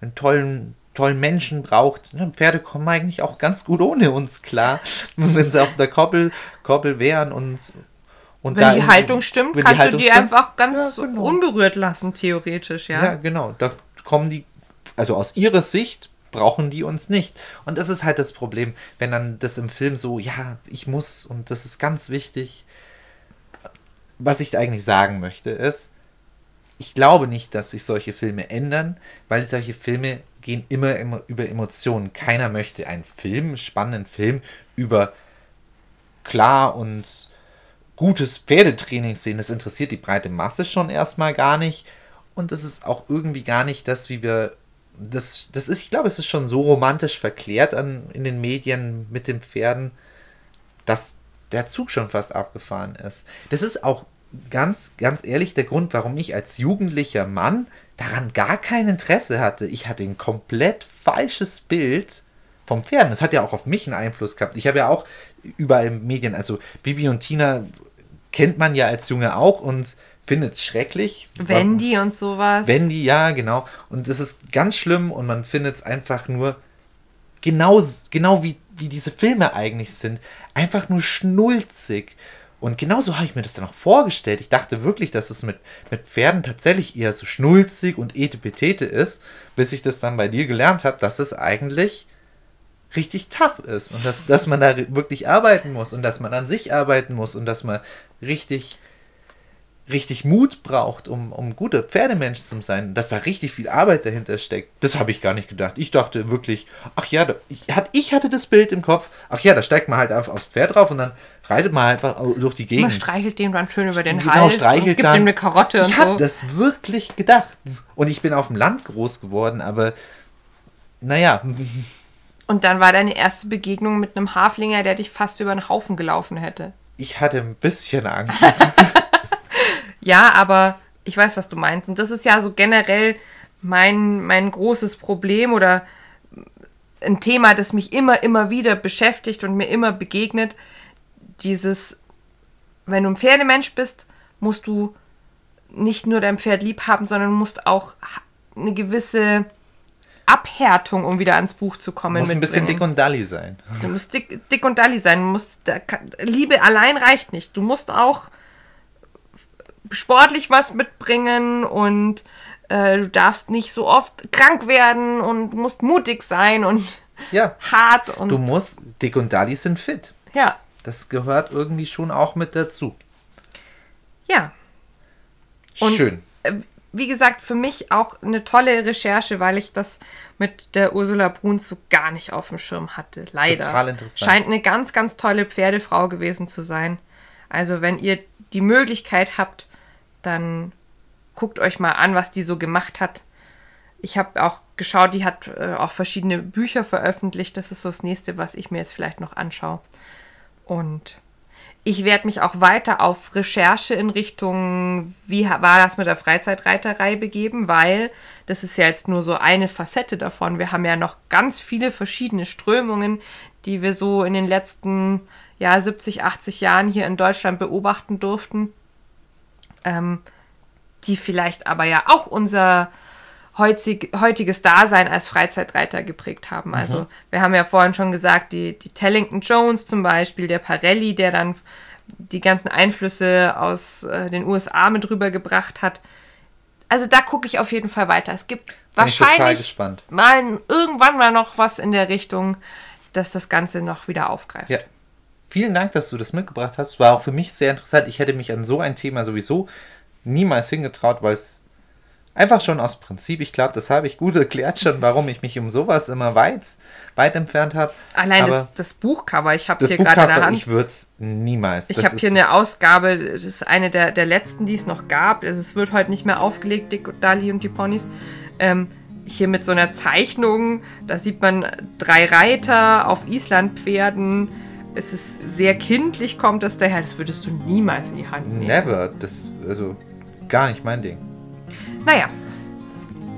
einen tollen, tollen Menschen braucht. Ne, Pferde kommen eigentlich auch ganz gut ohne uns klar, wenn sie auf der Koppel, Koppel wären und. und Wenn da die in- Haltung stimmt, kannst Haltung du die stimmt. einfach ganz Ja, genau. unberührt lassen, theoretisch, ja. Ja, genau. Da kommen die, also aus ihrer Sicht brauchen die uns nicht. Und das ist halt das Problem, wenn dann das im Film so, ja, ich muss und das ist ganz wichtig. Was ich eigentlich sagen möchte ist, ich glaube nicht, dass sich solche Filme ändern, weil solche Filme gehen immer, immer über Emotionen. Keiner möchte einen Film, spannenden Film über klar und gutes Pferdetraining sehen. Das interessiert die breite Masse schon erstmal gar nicht. Und das ist auch irgendwie gar nicht das, wie wir. Das, das ist, ich glaube, es ist schon so romantisch verklärt an, in den Medien mit den Pferden, dass der Zug schon fast abgefahren ist. Das ist auch ganz, ganz ehrlich der Grund, warum ich als jugendlicher Mann daran gar kein Interesse hatte. Ich hatte ein komplett falsches Bild vom Pferden. Das hat ja auch auf mich einen Einfluss gehabt. Ich habe ja auch überall Medien, also Bibi und Tina kennt man ja als Junge auch und findet es schrecklich. Wendy und sowas. Wendy, ja, genau. Und das ist ganz schlimm und man findet es einfach nur genau, genau wie, wie diese Filme eigentlich sind. Einfach nur schnulzig. Und genauso habe ich mir das dann auch vorgestellt. Ich dachte wirklich, dass es mit, mit Pferden tatsächlich eher so schnulzig und etepetete ist, bis ich das dann bei dir gelernt habe, dass es eigentlich richtig tough ist und dass, dass man da wirklich arbeiten muss und dass man an sich arbeiten muss und dass man richtig richtig Mut braucht, um, um guter Pferdemensch zu sein, dass da richtig viel Arbeit dahinter steckt. Das habe ich gar nicht gedacht. Ich dachte wirklich, ach ja, da, ich, hat, ich hatte das Bild im Kopf, ach ja, da steigt man halt einfach aufs Pferd drauf und dann reitet man einfach durch die Man Gegend. streichelt dem dann schön über den Genau, Hals streichelt und gibt dann. ihm eine Karotte und Ich habe so. das wirklich gedacht. Und ich bin auf dem Land groß geworden, aber naja, Und dann war deine erste Begegnung mit einem Haflinger, der dich fast über den Haufen gelaufen hätte. ich hatte ein bisschen Angst. Ja, aber ich weiß, was du meinst. Und das ist ja so generell mein, mein großes Problem oder ein Thema, das mich immer, immer wieder beschäftigt und mir immer begegnet. Dieses, wenn du ein Pferdemensch bist, musst du nicht nur dein Pferd lieb haben, sondern musst auch eine gewisse Abhärtung, um wieder ans Buch zu kommen. Muss ein bisschen dick und dalli sein. Du musst dick, dick und dalli sein. Du musst, da Liebe allein reicht nicht. Du musst auch sportlich was mitbringen und äh, du darfst nicht so oft krank werden und du musst mutig sein und Ja. hart und Du musst, dick und dalli sind fit. ja, Das gehört irgendwie schon auch mit dazu. ja. Und- Schön. Äh, Wie gesagt, für mich auch eine tolle Recherche, weil ich das mit der Ursula Bruns so gar nicht auf dem Schirm hatte. Leider. Total interessant. Scheint eine ganz, ganz tolle Pferdefrau gewesen zu sein. Also, wenn ihr die Möglichkeit habt, dann guckt euch mal an, was die so gemacht hat. Ich habe auch geschaut, die hat äh, auch verschiedene Bücher veröffentlicht. Das ist so das nächste, was ich mir jetzt vielleicht noch anschaue. Und ich werde mich auch weiter auf Recherche in Richtung, wie war das mit der Freizeitreiterei begeben, weil das ist ja jetzt nur so eine Facette davon. Wir haben ja noch ganz viele verschiedene Strömungen, die wir so in den letzten ja, 70, 80 Jahren hier in Deutschland beobachten durften, ähm, die vielleicht aber ja auch unser heutzig, heutiges Dasein als Freizeitreiter geprägt haben. Also wir haben ja vorhin schon gesagt, die, die Tellington Jones zum Beispiel, der Parelli, der dann die ganzen Einflüsse aus äh, den USA mit rübergebracht hat. Also da gucke ich auf jeden Fall weiter. Es gibt Bin wahrscheinlich mal irgendwann mal noch was in der Richtung, dass das Ganze noch wieder aufgreift. Ja. Vielen Dank, dass du das mitgebracht hast. War auch für mich sehr interessant. Ich hätte mich an so ein Thema sowieso niemals hingetraut, weil es einfach schon aus Prinzip, ich glaube, das habe ich gut erklärt schon, warum ich mich um sowas immer weit, weit entfernt habe. Allein Aber das, das Buchcover, ich habe das hier gerade in der Buchcover, Hand. ich würde es niemals. Ich habe hier eine Ausgabe, das ist eine der, der letzten, die es noch gab. Also es wird heute nicht mehr aufgelegt, Dick und Dali und die Ponys. Ähm, hier mit so einer Zeichnung, da sieht man drei Reiter auf Islandpferden. Es ist sehr kindlich, kommt das daher. Das würdest du niemals in die Hand nehmen. Never. Das, also, gar nicht mein Ding. Naja,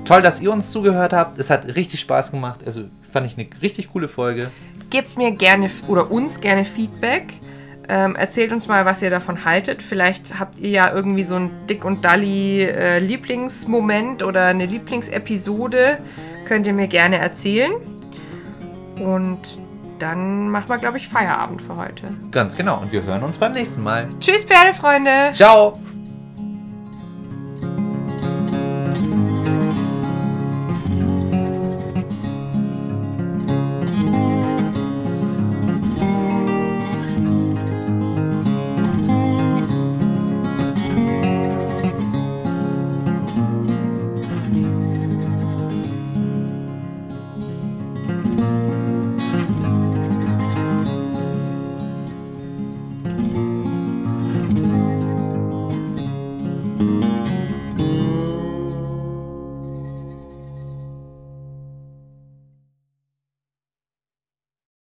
Toll, dass ihr uns zugehört habt. Es hat richtig Spaß gemacht. Also, fand ich eine richtig coole Folge. gebt mir gerne oder uns gerne Feedback. Ähm, erzählt uns mal, was ihr davon haltet. Vielleicht habt ihr ja irgendwie so einen Dick und Dalli äh, Lieblingsmoment oder eine Lieblingsepisode. Könnt ihr mir gerne erzählen. Und dann machen wir, glaube ich, Feierabend für heute. Ganz genau. Und wir hören uns beim nächsten Mal. Tschüss, Pferdefreunde! Ciao!